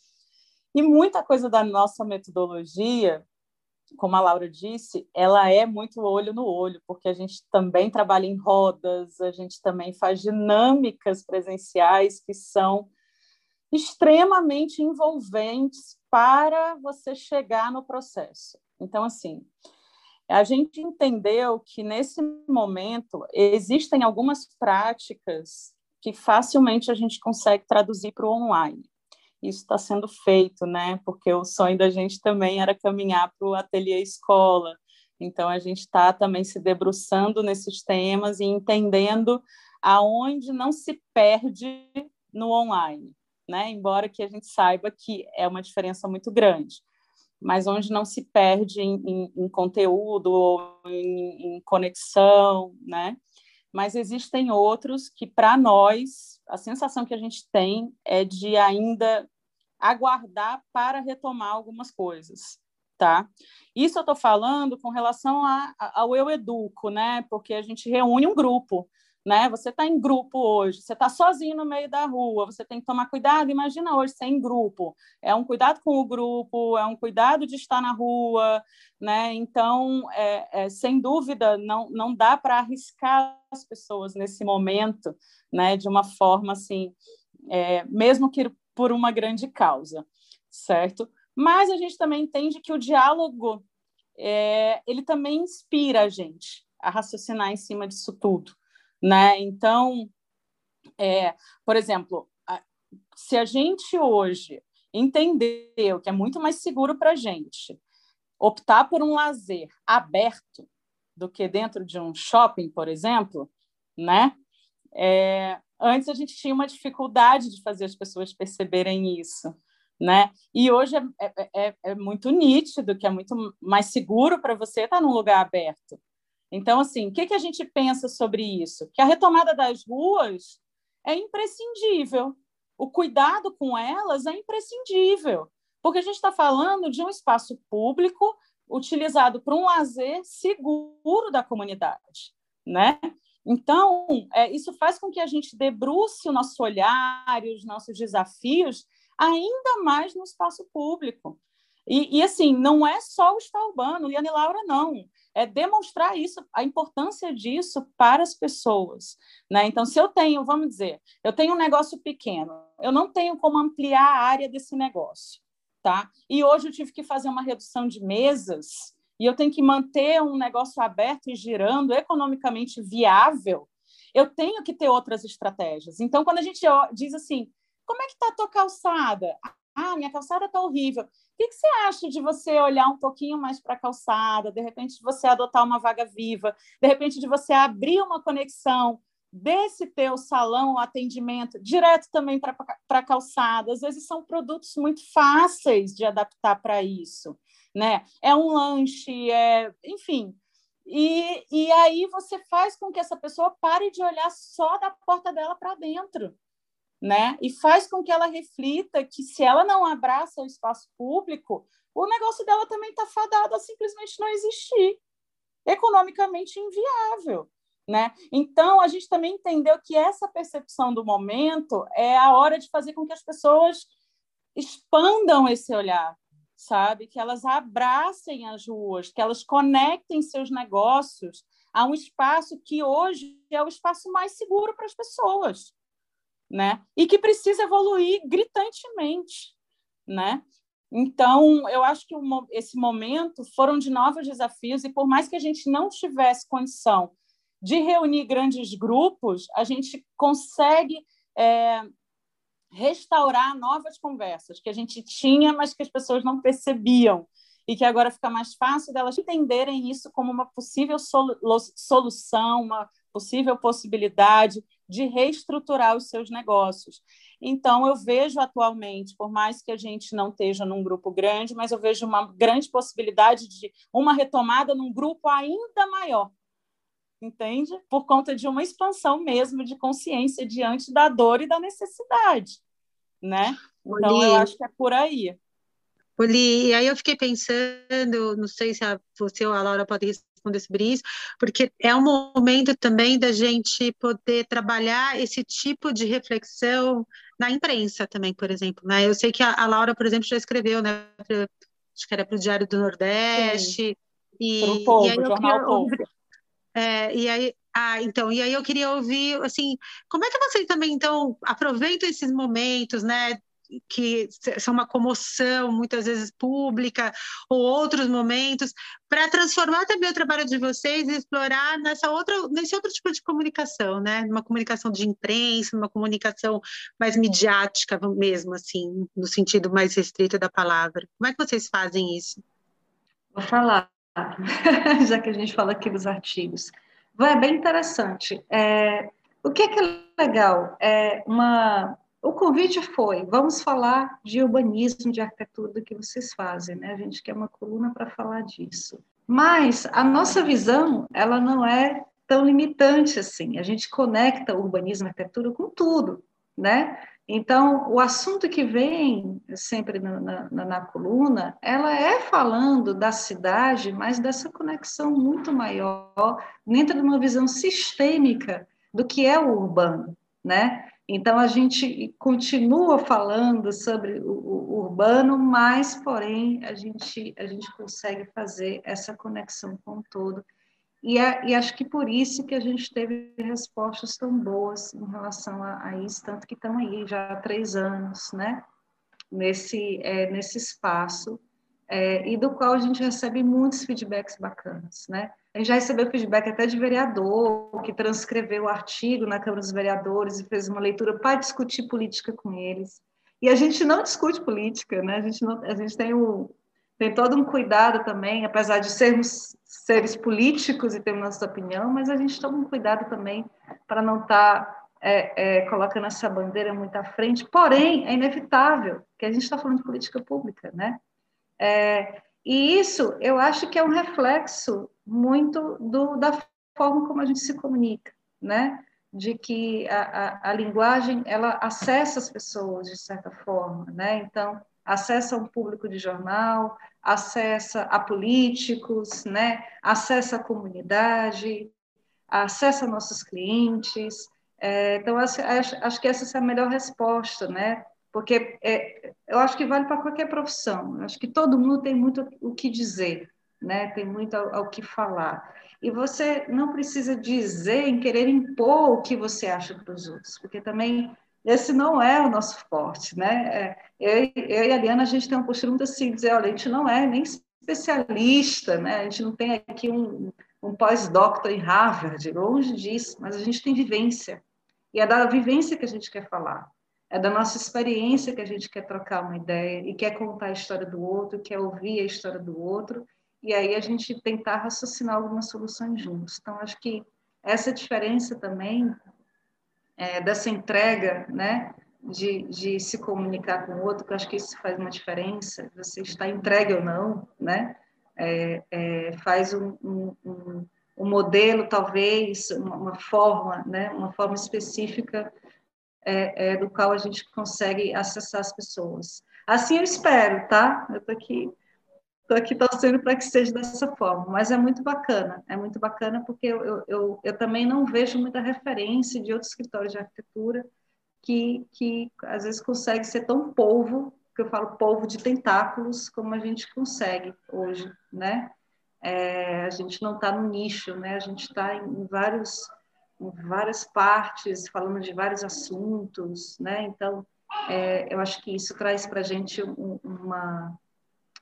S3: e muita coisa da nossa metodologia, como a Laura disse, ela é muito olho no olho, porque a gente também trabalha em rodas, a gente também faz dinâmicas presenciais que são extremamente envolventes para você chegar no processo. Então, assim, a gente entendeu que nesse momento existem algumas práticas que facilmente a gente consegue traduzir para o online. Isso está sendo feito, né? Porque o sonho da gente também era caminhar para o ateliê escola. Então a gente está também se debruçando nesses temas e entendendo aonde não se perde no online né? Embora que a gente saiba que é uma diferença muito grande, mas onde não se perde em, em, em conteúdo ou em, em conexão, né? Mas existem outros que, para nós, a sensação que a gente tem é de ainda aguardar para retomar algumas coisas, tá? Isso eu estou falando com relação a, ao Eu Educo, né? Porque a gente reúne um grupo, né? Você está em grupo hoje, você está sozinho no meio da rua, você tem que tomar cuidado. Imagina hoje ser em grupo. É um cuidado com o grupo, é um cuidado de estar na rua, né? Então, é, é, sem dúvida, não, não dá para arriscar as pessoas nesse momento, né? De uma forma assim, é, mesmo que por uma grande causa, certo? Mas a gente também entende que o diálogo é, ele também inspira a gente a raciocinar em cima disso tudo né? Então, é, por exemplo, se a gente hoje entendeu que é muito mais seguro para a gente optar por um lazer aberto do que dentro de um shopping, por exemplo, né? É, antes a gente tinha uma dificuldade de fazer as pessoas perceberem isso, né? E hoje é, é, é, é muito nítido que é muito mais seguro para você estar num lugar aberto, então, assim, o que, que a gente pensa sobre isso? Que a retomada das ruas é imprescindível. O cuidado com elas é imprescindível, porque a gente está falando de um espaço público utilizado para um lazer seguro da comunidade, né? Então, é, isso faz com que a gente debruce o nosso olhar e os nossos desafios ainda mais no espaço público. E, e assim, não é só o Estado urbano, Liane Laura, não é demonstrar isso, a importância disso para as pessoas. Né? Então, se eu tenho, vamos dizer, eu tenho um negócio pequeno, eu não tenho como ampliar a área desse negócio. Tá? E hoje eu tive que fazer uma redução de mesas e eu tenho que manter um negócio aberto e girando, economicamente viável, eu tenho que ter outras estratégias. Então, quando a gente diz assim, como é que está a tua calçada? Ah, minha calçada está horrível. O que, que, você acha de você olhar um pouquinho mais para a calçada, de repente de você adotar uma vaga viva, de repente de você abrir uma conexão desse teu salão, atendimento, direto também para a calçada. Às vezes são produtos muito fáceis de adaptar para isso. Né? É um lanche, é, enfim. E, e aí você faz com que essa pessoa pare de olhar só da porta dela para dentro né? E faz com que ela reflita que se ela não abraça o espaço público, o negócio dela também está fadado a simplesmente não existir, economicamente inviável. Né? Então, a gente também entendeu que essa percepção do momento é a hora de fazer com que as pessoas expandam esse olhar, sabe? Que elas abracem as ruas, que elas conectem seus negócios a um espaço que hoje é o espaço mais seguro para as pessoas né? E que precisa evoluir gritantemente, né? Então, eu acho que esse momento foram de novos desafios e por mais que a gente não tivesse condição de reunir grandes grupos, a gente consegue é, restaurar novas conversas que a gente tinha, mas que as pessoas não percebiam e que agora fica mais fácil delas entenderem isso como uma possível solução, uma possível possibilidade de reestruturar os seus negócios. Então, eu vejo atualmente, por mais que a gente não esteja num grupo grande, mas eu vejo uma grande possibilidade de uma retomada num grupo ainda maior, entende? Por conta de uma expansão mesmo de consciência diante da dor e da necessidade, né? Então, eu acho que é por aí.
S1: Oli, e aí eu fiquei pensando, não sei se a, você ou a Laura podem responder sobre isso, porque é um momento também da gente poder trabalhar esse tipo de reflexão na imprensa também, por exemplo. Né? Eu sei que a, a Laura, por exemplo, já escreveu, né? Pra, acho que era para o Diário do Nordeste.
S3: E, povo, e aí jornal Povo.
S1: É, e aí, ah, então, e aí eu queria ouvir, assim, como é que vocês também, então, aproveitam esses momentos, né, que são uma comoção, muitas vezes pública, ou outros momentos, para transformar também o trabalho de vocês e explorar nessa outra, nesse outro tipo de comunicação, né? Uma comunicação de imprensa, uma comunicação mais midiática mesmo, assim, no sentido mais restrito da palavra. Como é que vocês fazem isso?
S4: Vou falar, já que a gente fala aqui dos artigos. É bem interessante. É, o que é, que é legal? É uma o convite foi: vamos falar de urbanismo, de arquitetura, do que vocês fazem, né? A gente quer uma coluna para falar disso. Mas a nossa visão, ela não é tão limitante assim. A gente conecta urbanismo e arquitetura com tudo, né? Então, o assunto que vem sempre na, na, na, coluna, ela é falando da cidade, mas dessa conexão muito maior, dentro de uma visão sistêmica do que é o urbano, né? Então, a gente continua falando sobre o, o, urbano, mas, porém, a gente, a gente consegue fazer essa conexão com o todo. E, é, e acho que por isso que a gente teve respostas tão boas em relação a, a isso, tanto que estão aí já há três anos, né? Nesse, é, nesse espaço, é, e do qual a gente recebe muitos feedbacks bacanas, né? A gente já recebeu feedback até de vereador, que transcreveu o artigo na Câmara dos Vereadores e fez uma leitura para discutir política com eles. E a gente não discute política, né? A gente, não, a gente tem, tem todo um cuidado também, apesar de sermos seres políticos e termos nossa opinião, mas a gente toma um cuidado também para não estar tá, é, é, colocando essa bandeira muito à frente. Porém, é inevitável que a gente está falando de política pública, né? É, e isso eu acho que é um reflexo muito do, da forma como a gente se comunica, né? De que a, a, a, linguagem ela acessa as pessoas de certa forma, né? Então acessa um público de jornal, acessa a políticos, né? Acessa a comunidade, acessa nossos clientes. É, então acho, acho, acho que essa é a melhor resposta, né? Porque é, eu acho que vale para qualquer profissão. Eu acho que todo mundo tem muito o que dizer, né? Tem muito ao, ao, que falar. E você não precisa dizer em querer impor o que você acha para os outros, porque também esse não é o nosso forte, né? É, eu, eu, e a Liana, a gente tem uma postura muito assim, dizer, olha, a gente não é nem especialista, né? A gente não tem aqui um, um pós-doctor em Harvard, longe disso, mas a gente tem vivência. E é da vivência que a gente quer falar é da nossa experiência que a gente quer trocar uma ideia e quer contar a história do outro, quer ouvir a história do outro, e aí a gente tentar raciocinar algumas soluções juntos. Então, acho que essa diferença também é, dessa entrega, né, de, de se comunicar com o outro, que eu acho que isso faz uma diferença, você está entregue ou não, né, é, é, faz um, um, um, modelo, talvez, uma, uma forma, né, uma forma específica é, é, do qual a gente consegue acessar as pessoas. Assim eu espero, tá? Eu tô aqui, tô aqui torcendo para que seja dessa forma, mas é muito bacana, é muito bacana porque eu, eu, eu, eu também não vejo muita referência de outros escritórios de arquitetura que, que às vezes consegue ser tão polvo, que eu falo polvo de tentáculos, como a gente consegue hoje, né? É, a gente não está no nicho, né? A gente está em vários em várias partes, falando de vários assuntos, né? Então, é, eu acho que isso traz para a gente um, uma,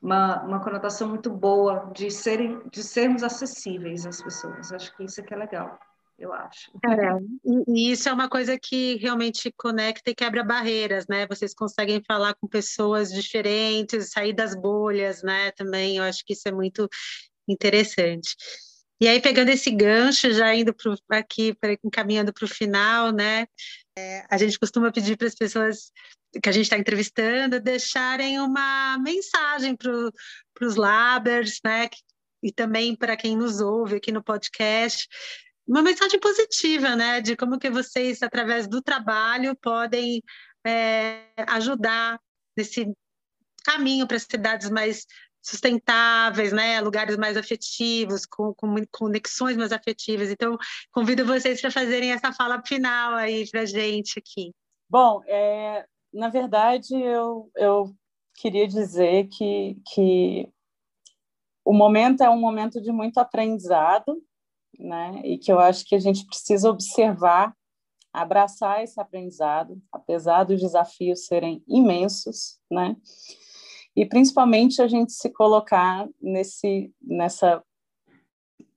S4: uma, uma, conotação muito boa de, serem, de sermos acessíveis às pessoas. Acho que isso é que é legal, eu acho.
S1: É, e, isso é uma coisa que realmente conecta e quebra barreiras, né? Vocês conseguem falar com pessoas diferentes, sair das bolhas, né? Também, eu acho que isso é muito interessante. E aí, pegando esse gancho, já indo pro, aqui, pra, encaminhando para o final, né? É, a gente costuma pedir para as pessoas que a gente está entrevistando deixarem uma mensagem para os labers, né? E também para quem nos ouve aqui no podcast, uma mensagem positiva, né? De como que vocês, através do trabalho, podem é, ajudar nesse caminho para cidades mais sustentáveis, né? lugares mais afetivos, com, com conexões mais afetivas. Então, convido vocês para fazerem essa fala final aí para a gente aqui.
S3: Bom, é, na verdade, eu, eu queria dizer que, que o momento é um momento de muito aprendizado, né? E que eu acho que a gente precisa observar, abraçar esse aprendizado, apesar dos desafios serem imensos, né? E principalmente a gente se colocar nesse nessa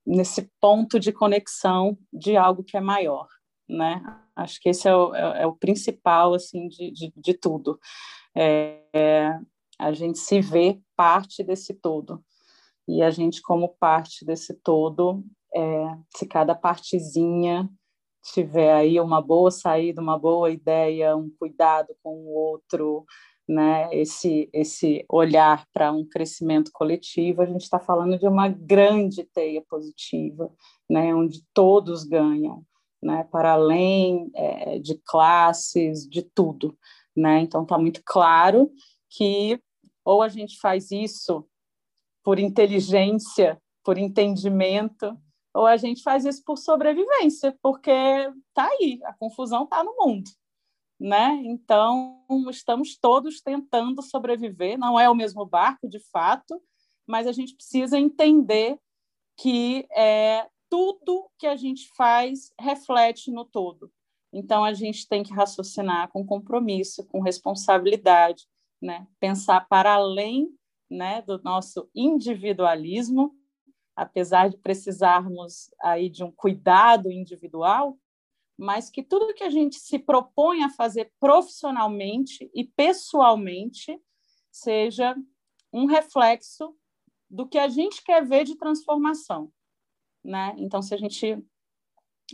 S3: nesse ponto de conexão de algo que é maior, né? Acho que esse é o, é, é o principal assim de, de, de tudo. É, é, a gente se vê parte desse todo e a gente como parte desse todo, é, se cada partezinha tiver aí uma boa saída, uma boa ideia, um cuidado com o outro, né, esse, esse olhar para um crescimento coletivo, a gente está falando de uma grande teia positiva, né, onde todos ganham, né, para além é, de classes, de tudo. Né? Então, está muito claro que ou a gente faz isso por inteligência, por entendimento, ou a gente faz isso por sobrevivência, porque tá aí, a confusão está no mundo, né? Então, estamos todos tentando sobreviver, não é o mesmo barco, de fato, mas a gente precisa entender que é, tudo que a gente faz reflete no todo. Então, a gente tem que raciocinar com compromisso, com responsabilidade, né? pensar para além né, do nosso individualismo, apesar de precisarmos aí de um cuidado individual, mas que tudo que a gente se propõe a fazer profissionalmente e pessoalmente seja um reflexo do que a gente quer ver de transformação, né? Então, se a gente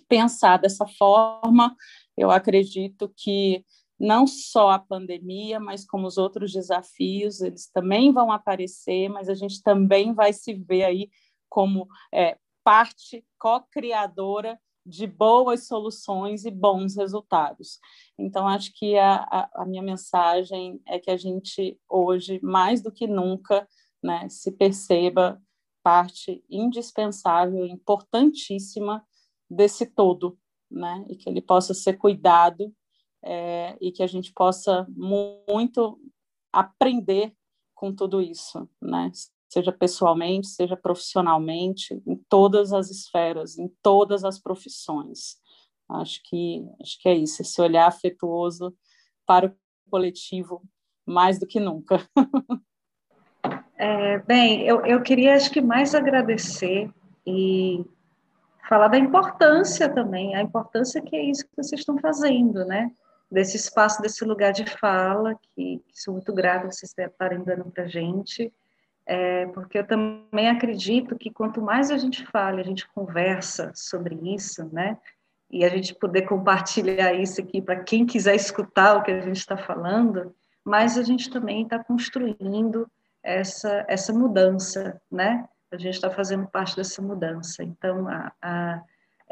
S3: pensar dessa forma, eu acredito que não só a pandemia, mas como os outros desafios, eles também vão aparecer, mas a gente também vai se ver aí como é, parte co-criadora de boas soluções e bons resultados. Então, acho que a, a, minha mensagem é que a gente, hoje, mais do que nunca, né, se perceba parte indispensável, importantíssima desse todo, né, e que ele possa ser cuidado é, e que a gente possa muito aprender com tudo isso, né? Seja pessoalmente, seja profissionalmente, em todas as esferas, em todas as profissões. Acho que acho que é isso, esse olhar afetuoso para o coletivo mais do que nunca.
S4: É, bem, eu, eu queria acho que mais agradecer e falar da importância também, a importância que é isso que vocês estão fazendo, né? Desse espaço, desse lugar de fala, que, que sou muito grata vocês estarem dando para a gente é, porque eu também acredito que quanto mais a gente fala, a gente conversa sobre isso, né? E a gente poder compartilhar isso aqui para quem quiser escutar o que a gente está falando, mais a gente também está construindo essa, essa mudança, né? A gente está fazendo parte dessa mudança. Então, a, a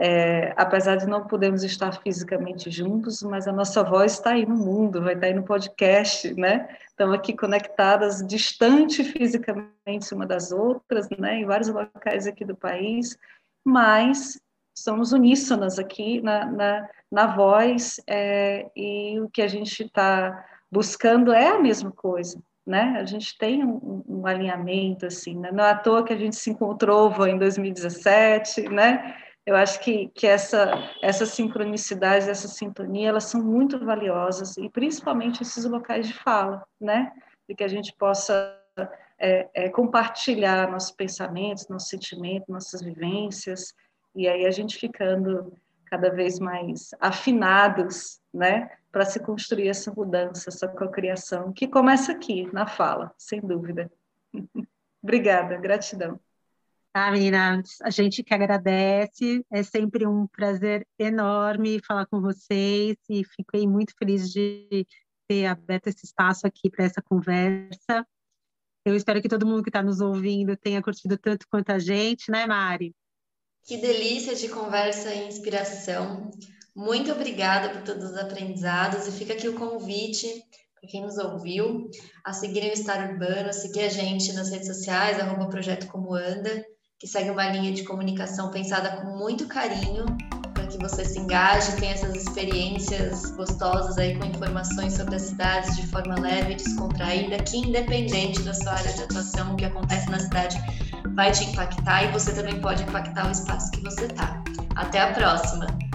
S4: é, apesar de não podermos estar fisicamente juntos, mas a nossa voz está aí no mundo, vai estar aí no podcast, né? Estamos aqui conectadas, distante fisicamente uma das outras, né? Em vários locais aqui do país, mas somos uníssonas aqui na, na, na voz é, e o que a gente está buscando é a mesma coisa, né? A gente tem um, um alinhamento assim, né? não é à toa que a gente se encontrou em 2017, né? Eu acho que, que essa, essa sincronicidade, essa sintonia, elas são muito valiosas, e principalmente esses locais de fala, né? De que a gente possa é, é, compartilhar nossos pensamentos, nossos sentimentos, nossas vivências, e aí a gente ficando cada vez mais afinados, né? Para se construir essa mudança, essa cocriação, que começa aqui, na fala, sem dúvida. Obrigada, gratidão.
S1: Ah, meninas, a gente que agradece, é sempre um prazer enorme falar com vocês e fiquei muito feliz de ter aberto esse espaço aqui para essa conversa. Eu espero que todo mundo que está nos ouvindo tenha curtido tanto quanto a gente, né, Mari?
S2: Que delícia de conversa e inspiração. Muito obrigada por todos os aprendizados e fica aqui o convite para quem nos ouviu a seguir o Estar Urbano, a seguir a gente nas redes sociais, arroba Projeto Como Anda que segue uma linha de comunicação pensada com muito carinho para que você se engaje, tenha essas experiências gostosas aí com informações sobre as cidades de forma leve e descontraída, que independente da sua área de atuação, o que acontece na cidade vai te impactar e você também pode impactar o espaço que você está. Até a próxima!